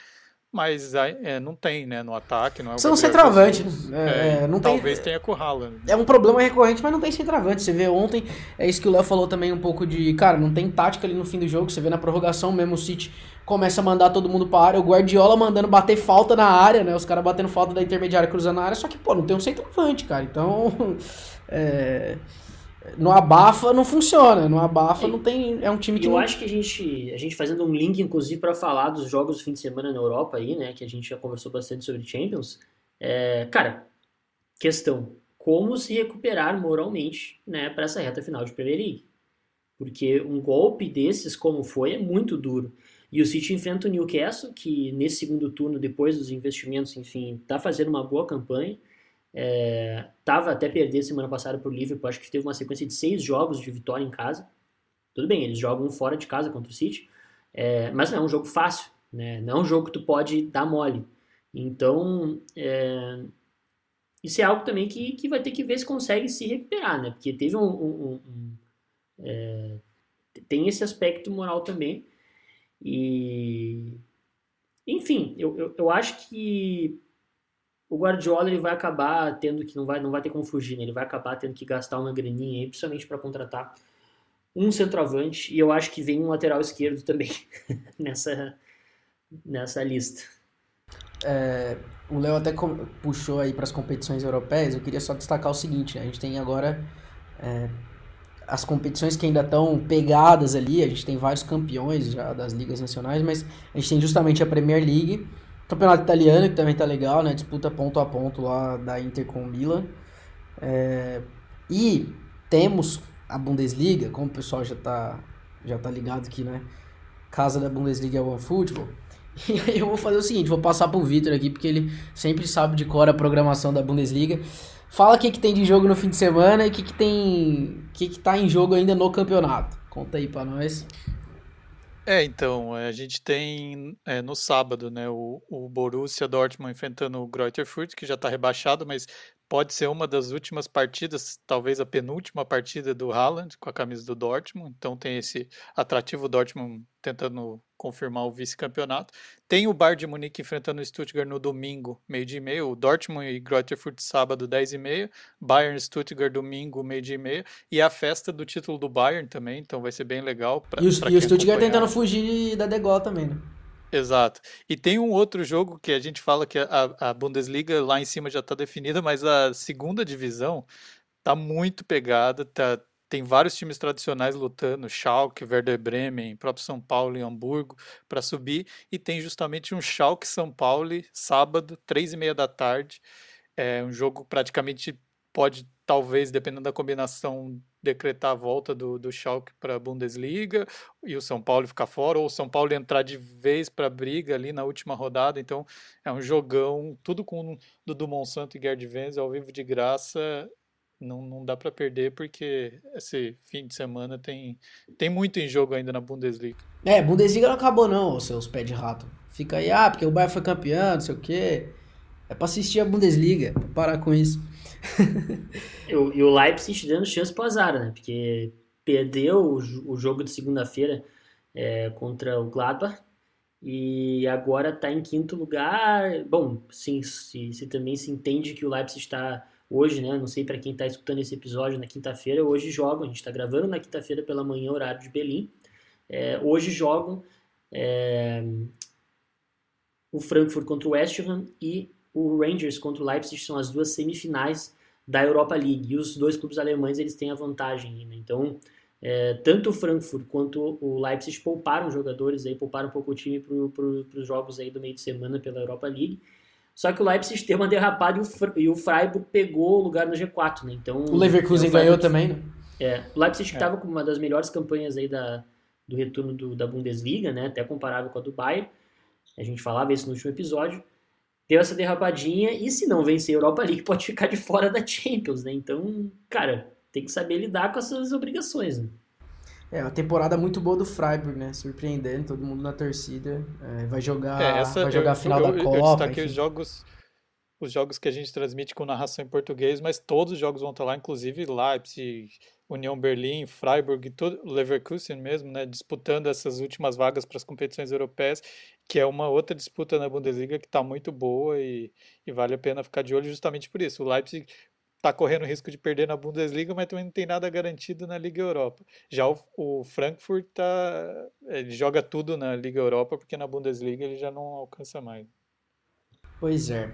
mas é, não tem, né, no ataque. Não é São centroavante. É, é, não talvez tem, tenha com o Haaland. É um problema recorrente, mas não tem centroavante. Você vê ontem, é isso que o Léo falou também um pouco de, cara, não tem tática ali no fim do jogo. Você vê na prorrogação mesmo o City começa a mandar todo mundo para área, o Guardiola mandando bater falta na área, né, os caras batendo falta da intermediária cruzando na área, só que, pô, não tem um centroavante, cara. Então, é no abafa não funciona, no abafa é, não tem, é um time que Eu não... acho que a gente, a gente fazendo um link inclusive para falar dos jogos do fim de semana na Europa aí, né, que a gente já conversou bastante sobre Champions. É, cara, questão, como se recuperar moralmente, né, para essa reta final de Premier League? Porque um golpe desses como foi é muito duro. E o City enfrenta o Newcastle, que nesse segundo turno, depois dos investimentos, enfim, tá fazendo uma boa campanha. É, tava até perder semana passada o Liverpool, acho que teve uma sequência de seis jogos de vitória em casa. Tudo bem, eles jogam fora de casa contra o City, é, mas não é um jogo fácil, né? não é um jogo que tu pode dar mole. Então, é, isso é algo também que, que vai ter que ver se consegue se recuperar, né? Porque teve um. um, um, um é, tem esse aspecto moral também. E. Enfim, eu, eu, eu acho que o Guardiola ele vai acabar tendo que não vai não vai ter como fugir, né? ele vai acabar tendo que gastar uma graninha aí, principalmente para contratar um centroavante e eu acho que vem um lateral esquerdo também nessa nessa lista. É, o Léo até puxou aí para as competições europeias. Eu queria só destacar o seguinte: né? a gente tem agora é, as competições que ainda estão pegadas ali, a gente tem vários campeões já das ligas nacionais, mas a gente tem justamente a Premier League, campeonato italiano que também tá legal, né? Disputa ponto a ponto lá da Inter com o Milan. É, e temos a Bundesliga, como o pessoal já tá, já tá ligado aqui, né? Casa da Bundesliga é o OneFootball. E aí eu vou fazer o seguinte, vou passar pro Vitor aqui, porque ele sempre sabe de cor a programação da Bundesliga. Fala o que, que tem de jogo no fim de semana e o que, que tem. O que, que tá em jogo ainda no campeonato. Conta aí pra nós. É, então, a gente tem é, no sábado, né, o, o Borussia Dortmund enfrentando o Greuther Fürth, que já está rebaixado, mas pode ser uma das últimas partidas, talvez a penúltima partida do Haaland com a camisa do Dortmund. Então tem esse atrativo Dortmund tentando confirmar o vice-campeonato. Tem o Bayern de Munique enfrentando o Stuttgart no domingo, meio dia e meio. O Dortmund e Greuther Fürth sábado, 10 e meia. Bayern Stuttgart domingo, meio dia e meia. E a festa do título do Bayern também, então vai ser bem legal. Pra, e, o, e o Stuttgart tentando fugir da degola também, né? Exato. E tem um outro jogo que a gente fala que a, a Bundesliga lá em cima já está definida, mas a segunda divisão tá muito pegada, tá, tem vários times tradicionais lutando, Schalke, Werder Bremen, próprio São Paulo e Hamburgo para subir, e tem justamente um Schalke São Paulo sábado, três e meia da tarde, é um jogo praticamente pode talvez dependendo da combinação decretar a volta do, do Schalke para a Bundesliga e o São Paulo ficar fora, ou o São Paulo entrar de vez para a briga ali na última rodada. Então é um jogão, tudo com Dudu Monsanto e Gerd Wenzel ao vivo de graça. Não, não dá para perder porque esse fim de semana tem, tem muito em jogo ainda na Bundesliga. É, Bundesliga não acabou não, seus pés de rato. Fica aí, ah, porque o Bayern foi campeão, não sei o quê. É para assistir a Bundesliga, parar com isso. e o Leipzig dando chance pro azar, né? Porque perdeu o, o jogo de segunda-feira é, contra o Gladbach e agora está em quinto lugar. Bom, sim, se, se, também se entende que o Leipzig está hoje, né? Não sei para quem está escutando esse episódio na quinta-feira. Hoje jogam, a gente está gravando na quinta-feira pela manhã, horário de Berlim. É, hoje jogam é, o Frankfurt contra o West Ham e o Rangers contra o Leipzig são as duas semifinais da Europa League. E os dois clubes alemães eles têm a vantagem. Né? Então, é, tanto o Frankfurt quanto o Leipzig pouparam jogadores, aí, pouparam um pouco o time para pro, os jogos aí do meio de semana pela Europa League. Só que o Leipzig teve uma derrapada e o, Freiburg pegou o lugar no G4, né? Então, o Leverkusen o ganhou também, né? É, o Leipzig estava é. com uma das melhores campanhas aí da, do retorno do, da Bundesliga, né? Até comparável com a do Bayern. A gente falava isso no último episódio deu essa derrapadinha e se não vencer a Europa League pode ficar de fora da Champions, né? Então, cara, tem que saber lidar com essas obrigações, né? É, uma temporada muito boa do Freiburg, né? Surpreendendo todo mundo na torcida. É, vai jogar, é, essa, vai jogar a final eu, da Copa. Eu destaquei os jogos, os jogos que a gente transmite com narração em português, mas todos os jogos vão estar lá, inclusive Leipzig, União Berlim, Freiburg, todo, Leverkusen mesmo, né, disputando essas últimas vagas para as competições europeias, que é uma outra disputa na Bundesliga que está muito boa e, e, vale a pena ficar de olho justamente por isso. O Leipzig está correndo risco de perder na Bundesliga, mas também não tem nada garantido na Liga Europa. Já o, o Frankfurt tá, joga tudo na Liga Europa, porque na Bundesliga ele já não alcança mais. Pois é.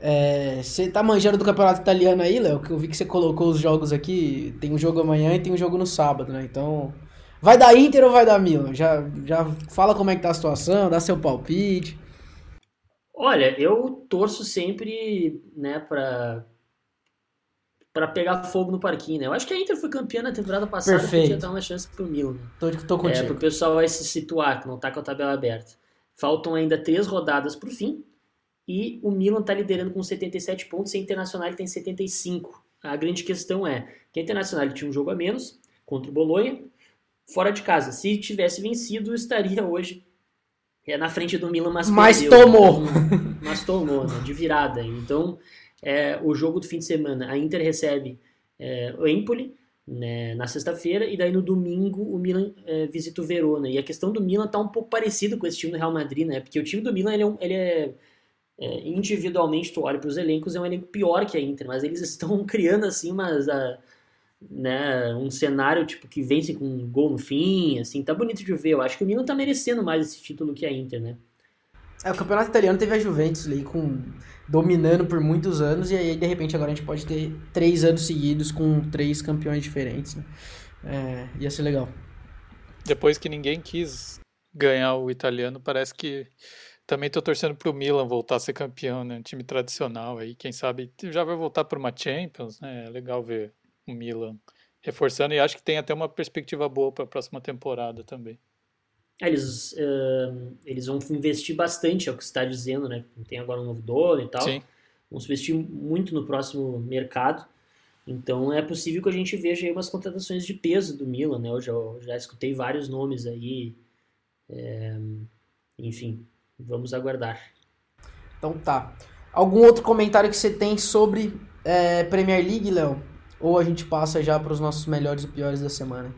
É, você tá manjando do campeonato italiano aí, Léo? Que eu vi que você colocou os jogos aqui. Tem um jogo amanhã e tem um jogo no sábado, né? Então. Vai dar Inter ou vai dar Milan? Já, já fala como é que tá a situação, dá seu palpite. Olha, eu torço sempre, né, pra, pra pegar fogo no parquinho, né? Eu acho que a Inter foi campeã na temporada passada Perfeito. podia dar uma chance pro Milan. Tô, tô contigo. É, pro pessoal vai se situar, que não tá com a tabela aberta. Faltam ainda três rodadas pro fim e o Milan está liderando com 77 pontos e a Internacional tem 75. A grande questão é que a Internacional tinha um jogo a menos contra o Bolonha, fora de casa. Se tivesse vencido, estaria hoje é, na frente do Milan, mas, mas perdeu, tomou. Mas tomou, né, de virada. Então, é, o jogo do fim de semana, a Inter recebe é, o Empoli né, na sexta-feira e daí no domingo o Milan é, visita o Verona. E a questão do Milan está um pouco parecida com esse time do Real Madrid, né? Porque o time do Milan ele é, um, ele é é, individualmente, tu olha para os elencos, é um elenco pior que a Inter, mas eles estão criando assim umas, a, né, um cenário tipo que vence com um gol no fim, assim, tá bonito de ver. Eu acho que o Milan tá merecendo mais esse título que a Inter, né? É, o campeonato italiano teve a Juventus ali com dominando por muitos anos e aí de repente agora a gente pode ter três anos seguidos com três campeões diferentes, né? É, ia ser legal. Depois que ninguém quis ganhar o italiano, parece que também tô torcendo pro Milan voltar a ser campeão, né? Um time tradicional aí, quem sabe já vai voltar para uma Champions, né? É legal ver o Milan reforçando e acho que tem até uma perspectiva boa para a próxima temporada também. É, eles, uh, eles vão investir bastante, é o que você está dizendo, né? Tem agora um novo dono e tal. Sim. Vão investir muito no próximo mercado. Então é possível que a gente veja aí umas contratações de peso do Milan, né? Eu já, já escutei vários nomes aí. É, enfim, vamos aguardar. Então tá. Algum outro comentário que você tem sobre é, Premier League, Léo? Ou a gente passa já para os nossos melhores e piores da semana?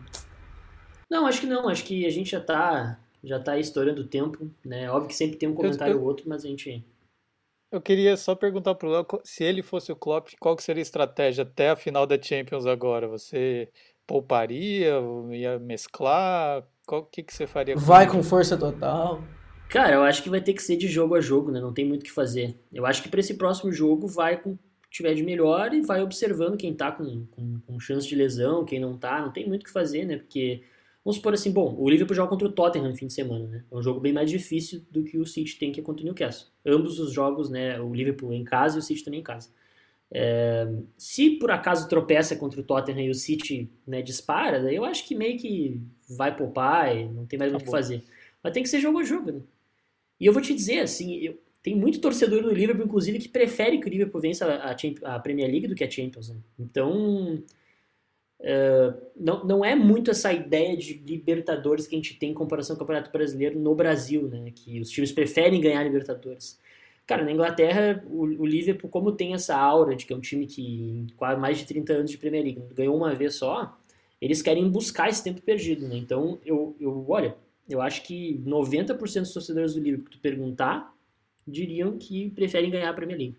Não, acho que não. Acho que a gente já está já tá estourando o tempo, né? Óbvio que sempre tem um comentário ou outro, mas a gente... Eu queria só perguntar pro Léo, se ele fosse o Klopp, qual que seria a estratégia até a final da Champions agora? Você pouparia, ia mesclar? O que, que você faria? Com Vai com força total. Cara, eu acho que vai ter que ser de jogo a jogo, né? Não tem muito o que fazer. Eu acho que para esse próximo jogo vai com tiver de melhor e vai observando quem tá com, com, com, chance de lesão, quem não tá, não tem muito o que fazer, né? Porque, vamos supor assim, bom, o Liverpool joga contra o Tottenham no fim de semana, né? É um jogo bem mais difícil do que o City tem que é contra o Newcastle. Ambos os jogos, né? O Liverpool em casa e o City também em casa. É, se por acaso tropeça contra o Tottenham e o City né, dispara, daí eu acho que meio que vai poupar e não tem mais muito o que fazer. Mas tem que ser jogo a jogo, né? E eu vou te dizer, assim, eu, tem muito torcedor do Liverpool, inclusive, que prefere que o Liverpool vença a, a, Premier League do que a Champions. Né? Então, uh, não, não é muito essa ideia de Libertadores que a gente tem em comparação com o Campeonato Brasileiro no Brasil, né? Que os times preferem ganhar Libertadores. Cara, na Inglaterra, o, o Liverpool, como tem essa aura de que é um time que, em quase mais de 30 anos de Premier League, ganhou uma vez só, eles querem buscar esse tempo perdido, né? Então, eu, eu olha, eu acho que 90% dos torcedores do Liverpool que tu perguntar diriam que preferem ganhar a Premier League.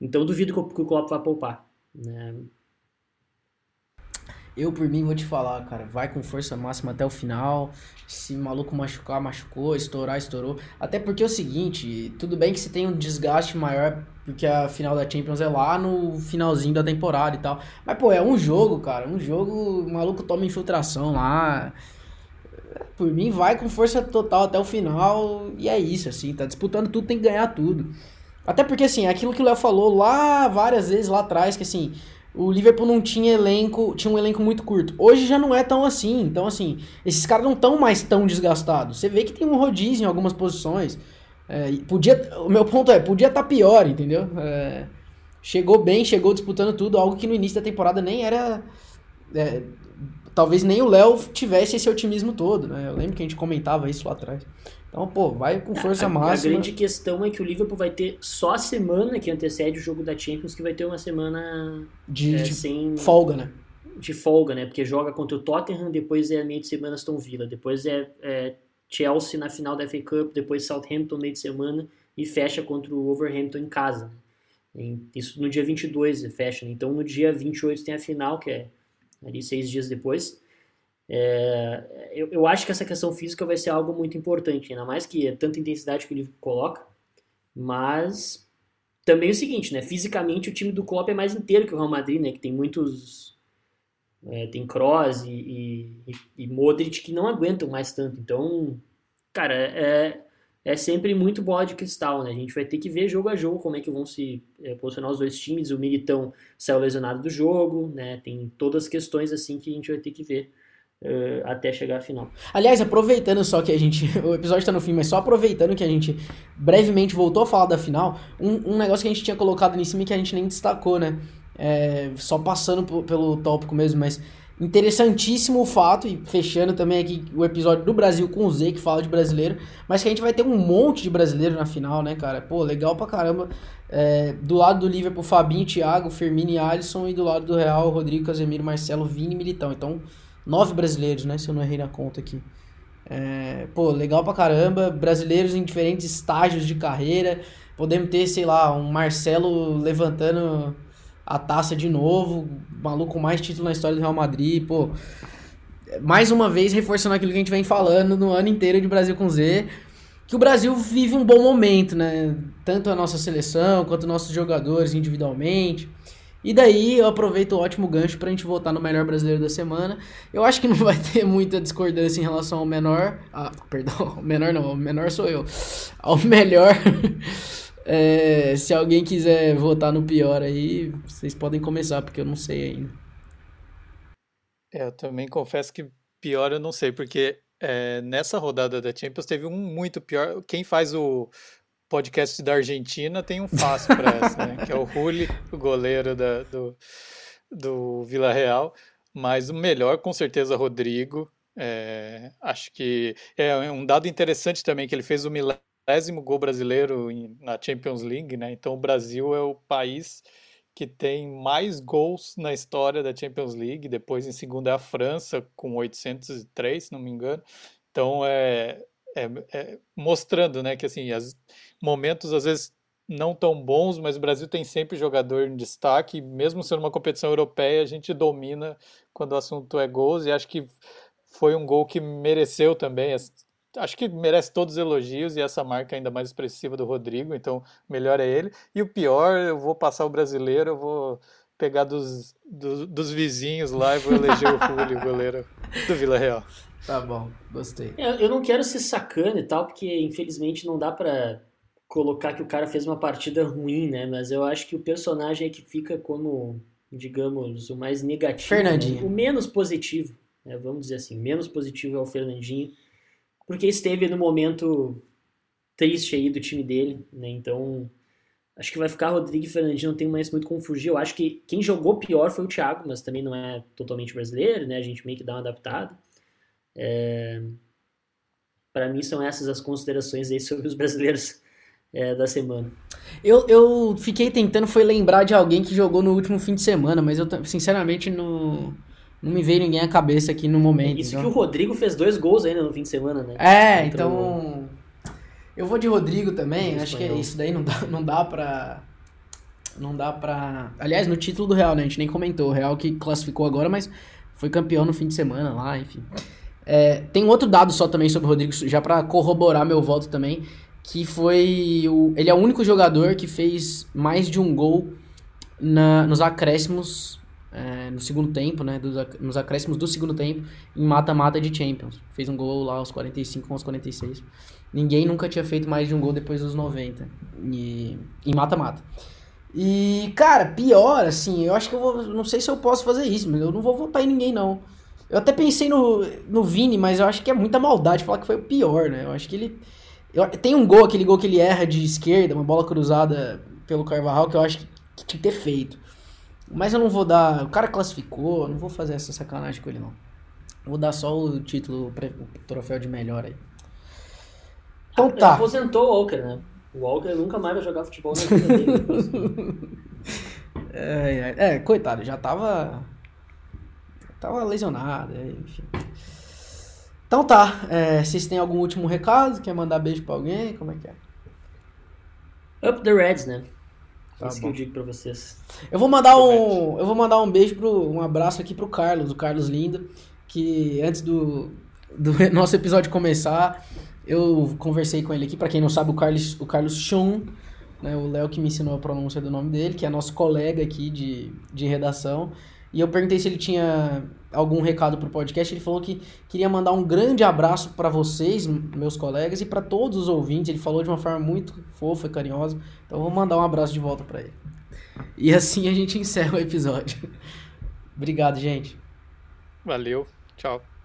Então duvido que o Klopp vá poupar. Né? Eu, por mim, vou te falar, cara, vai com força máxima até o final. Se maluco machucar, machucou, estourar, estourou. Até porque é o seguinte, tudo bem que você tem um desgaste maior, porque a final da Champions é lá no finalzinho da temporada e tal. Mas, pô, é um jogo, cara, um jogo, o maluco toma infiltração lá por mim, vai com força total até o final. E é isso, assim, tá disputando tudo, tem que ganhar tudo. Até porque, assim, é aquilo que o Léo falou lá várias vezes lá atrás, que assim, o Liverpool não tinha elenco, tinha um elenco muito curto. Hoje já não é tão assim. Então, assim, esses caras não estão mais tão desgastados. Você vê que tem um rodízio em algumas posições. É, podia, o meu ponto é, podia estar tá pior, entendeu? É, chegou bem, chegou disputando tudo, algo que no início da temporada nem era. É, talvez nem o Léo tivesse esse otimismo todo, né? Eu lembro que a gente comentava isso lá atrás. Então, pô, vai com força a, máxima. A grande questão é que o Liverpool vai ter só a semana que antecede o jogo da Champions, que vai ter uma semana de, é, de sem folga, né? De folga, né? Porque joga contra o Tottenham, depois é meio de semana Aston Villa, depois é, é Chelsea na final da FA Cup, depois Southampton meio de semana e fecha contra o Overhampton em casa. Isso no dia 22 fecha, né? Então no dia 28 tem a final, que é ali seis dias depois. É, eu, eu, acho que essa questão física vai ser algo muito importante, ainda mais que é tanta intensidade que livro coloca, mas também é o seguinte, né? Fisicamente o time do Klopp é mais inteiro que o Real Madrid, né? Que tem muitos é, tem Kroos e, e, e, Modric que não aguentam mais tanto. Então, cara, é, é sempre muito bola de cristal, né? A gente vai ter que ver jogo a jogo como é que vão se é, posicionar os dois times. O Militão saiu lesionado do jogo, né? Tem todas as questões assim que a gente vai ter que ver uh, até chegar à final. Aliás, aproveitando só que a gente. O episódio está no fim, mas só aproveitando que a gente brevemente voltou a falar da final, um, um negócio que a gente tinha colocado em cima e que a gente nem destacou, né? É, só passando pelo tópico mesmo, mas Interessantíssimo o fato, e fechando também aqui o episódio do Brasil com o Z, que fala de brasileiro, mas que a gente vai ter um monte de brasileiro na final, né, cara? Pô, legal pra caramba. É, do lado do Liverpool, Fabinho, Thiago, Firmino e Alisson, e do lado do Real, Rodrigo, Casemiro, Marcelo, Vini e Militão. Então, nove brasileiros, né, se eu não errei na conta aqui. É, pô, legal pra caramba, brasileiros em diferentes estágios de carreira. Podemos ter, sei lá, um Marcelo levantando a taça de novo, maluco mais título na história do Real Madrid, pô. Mais uma vez reforçando aquilo que a gente vem falando no ano inteiro de Brasil com Z, que o Brasil vive um bom momento, né? Tanto a nossa seleção quanto nossos jogadores individualmente. E daí eu aproveito o ótimo gancho pra gente votar no melhor brasileiro da semana. Eu acho que não vai ter muita discordância em relação ao menor. Ah, perdão, menor não, o menor sou eu. Ao melhor. É, se alguém quiser votar no pior aí, vocês podem começar, porque eu não sei ainda. É, eu também confesso que pior eu não sei, porque é, nessa rodada da Champions teve um muito pior. Quem faz o podcast da Argentina tem um fácil para essa, né? Que é o Rulli, o goleiro da, do, do Vila Real. Mas o melhor, com certeza, Rodrigo. É, acho que é um dado interessante também que ele fez o milésimo gol brasileiro na Champions League, né? Então o Brasil é o país que tem mais gols na história da Champions League. Depois, em segundo, é a França, com 803, se não me engano. Então, é, é, é mostrando né, que assim, as, momentos às vezes não tão bons, mas o Brasil tem sempre jogador em destaque. Mesmo sendo uma competição europeia, a gente domina quando o assunto é gols. E acho que foi um gol que mereceu também acho que merece todos os elogios e essa marca ainda mais expressiva do Rodrigo, então melhor é ele. E o pior, eu vou passar o brasileiro, eu vou pegar dos, dos, dos vizinhos lá e vou eleger o Julio, goleiro do Vila Real. Tá bom, gostei. Eu, eu não quero ser sacana e tal, porque infelizmente não dá para colocar que o cara fez uma partida ruim, né? Mas eu acho que o personagem é que fica como, digamos, o mais negativo. Fernandinho. Né? O menos positivo, né? vamos dizer assim. Menos positivo é o Fernandinho porque esteve no momento triste aí do time dele, né? Então, acho que vai ficar Rodrigo e Fernandinho, não tem mais muito como fugir. Eu acho que quem jogou pior foi o Thiago, mas também não é totalmente brasileiro, né? A gente meio que dá uma adaptada. É... Para mim, são essas as considerações aí sobre os brasileiros é, da semana. Eu, eu fiquei tentando foi lembrar de alguém que jogou no último fim de semana, mas eu sinceramente não não me veio ninguém à cabeça aqui no momento. Isso então. que o Rodrigo fez dois gols ainda no fim de semana, né? É, Contra então. Eu vou de Rodrigo também. Acho que isso daí não dá, não dá pra. Não dá pra. Aliás, no título do Real, né? A gente nem comentou. O Real que classificou agora, mas foi campeão no fim de semana lá, enfim. É, tem um outro dado só também sobre o Rodrigo, já para corroborar meu voto também, que foi o, ele é o único jogador que fez mais de um gol na, nos acréscimos é, no segundo tempo, né, dos, nos acréscimos do segundo tempo, em mata-mata de Champions. Fez um gol lá aos 45 aos 46. Ninguém nunca tinha feito mais de um gol depois dos 90. E, em mata-mata. E, cara, pior, assim, eu acho que eu vou. Não sei se eu posso fazer isso, mas eu não vou votar em ninguém, não. Eu até pensei no, no Vini, mas eu acho que é muita maldade falar que foi o pior, né? Eu acho que ele. Eu, tem um gol, aquele gol que ele erra de esquerda, uma bola cruzada pelo Carvajal, que eu acho que, que tinha que ter feito. Mas eu não vou dar. O cara classificou, não vou fazer essa sacanagem com ele, não. Vou dar só o título, o troféu de melhor aí. Então tá. Aposentou o Walker, né? O Walker nunca mais vai jogar futebol na vida dele. é, é, é, coitado, já tava. Tava lesionado, é, enfim. Então tá, é, vocês têm algum último recado? Quer mandar beijo pra alguém? Como é que é? Up the Reds, né? Tá Isso bom. que eu digo pra vocês. Eu vou mandar um. Eu vou mandar um beijo pro. um abraço aqui pro Carlos, o Carlos Lindo, que antes do, do nosso episódio começar, eu conversei com ele aqui, para quem não sabe, o Carlos, o Carlos Chun, né, o Léo que me ensinou a pronúncia do nome dele, que é nosso colega aqui de, de redação. E eu perguntei se ele tinha algum recado pro podcast. Ele falou que queria mandar um grande abraço para vocês, meus colegas, e para todos os ouvintes. Ele falou de uma forma muito fofa e carinhosa. Então eu vou mandar um abraço de volta para ele. E assim a gente encerra o episódio. Obrigado, gente. Valeu. Tchau.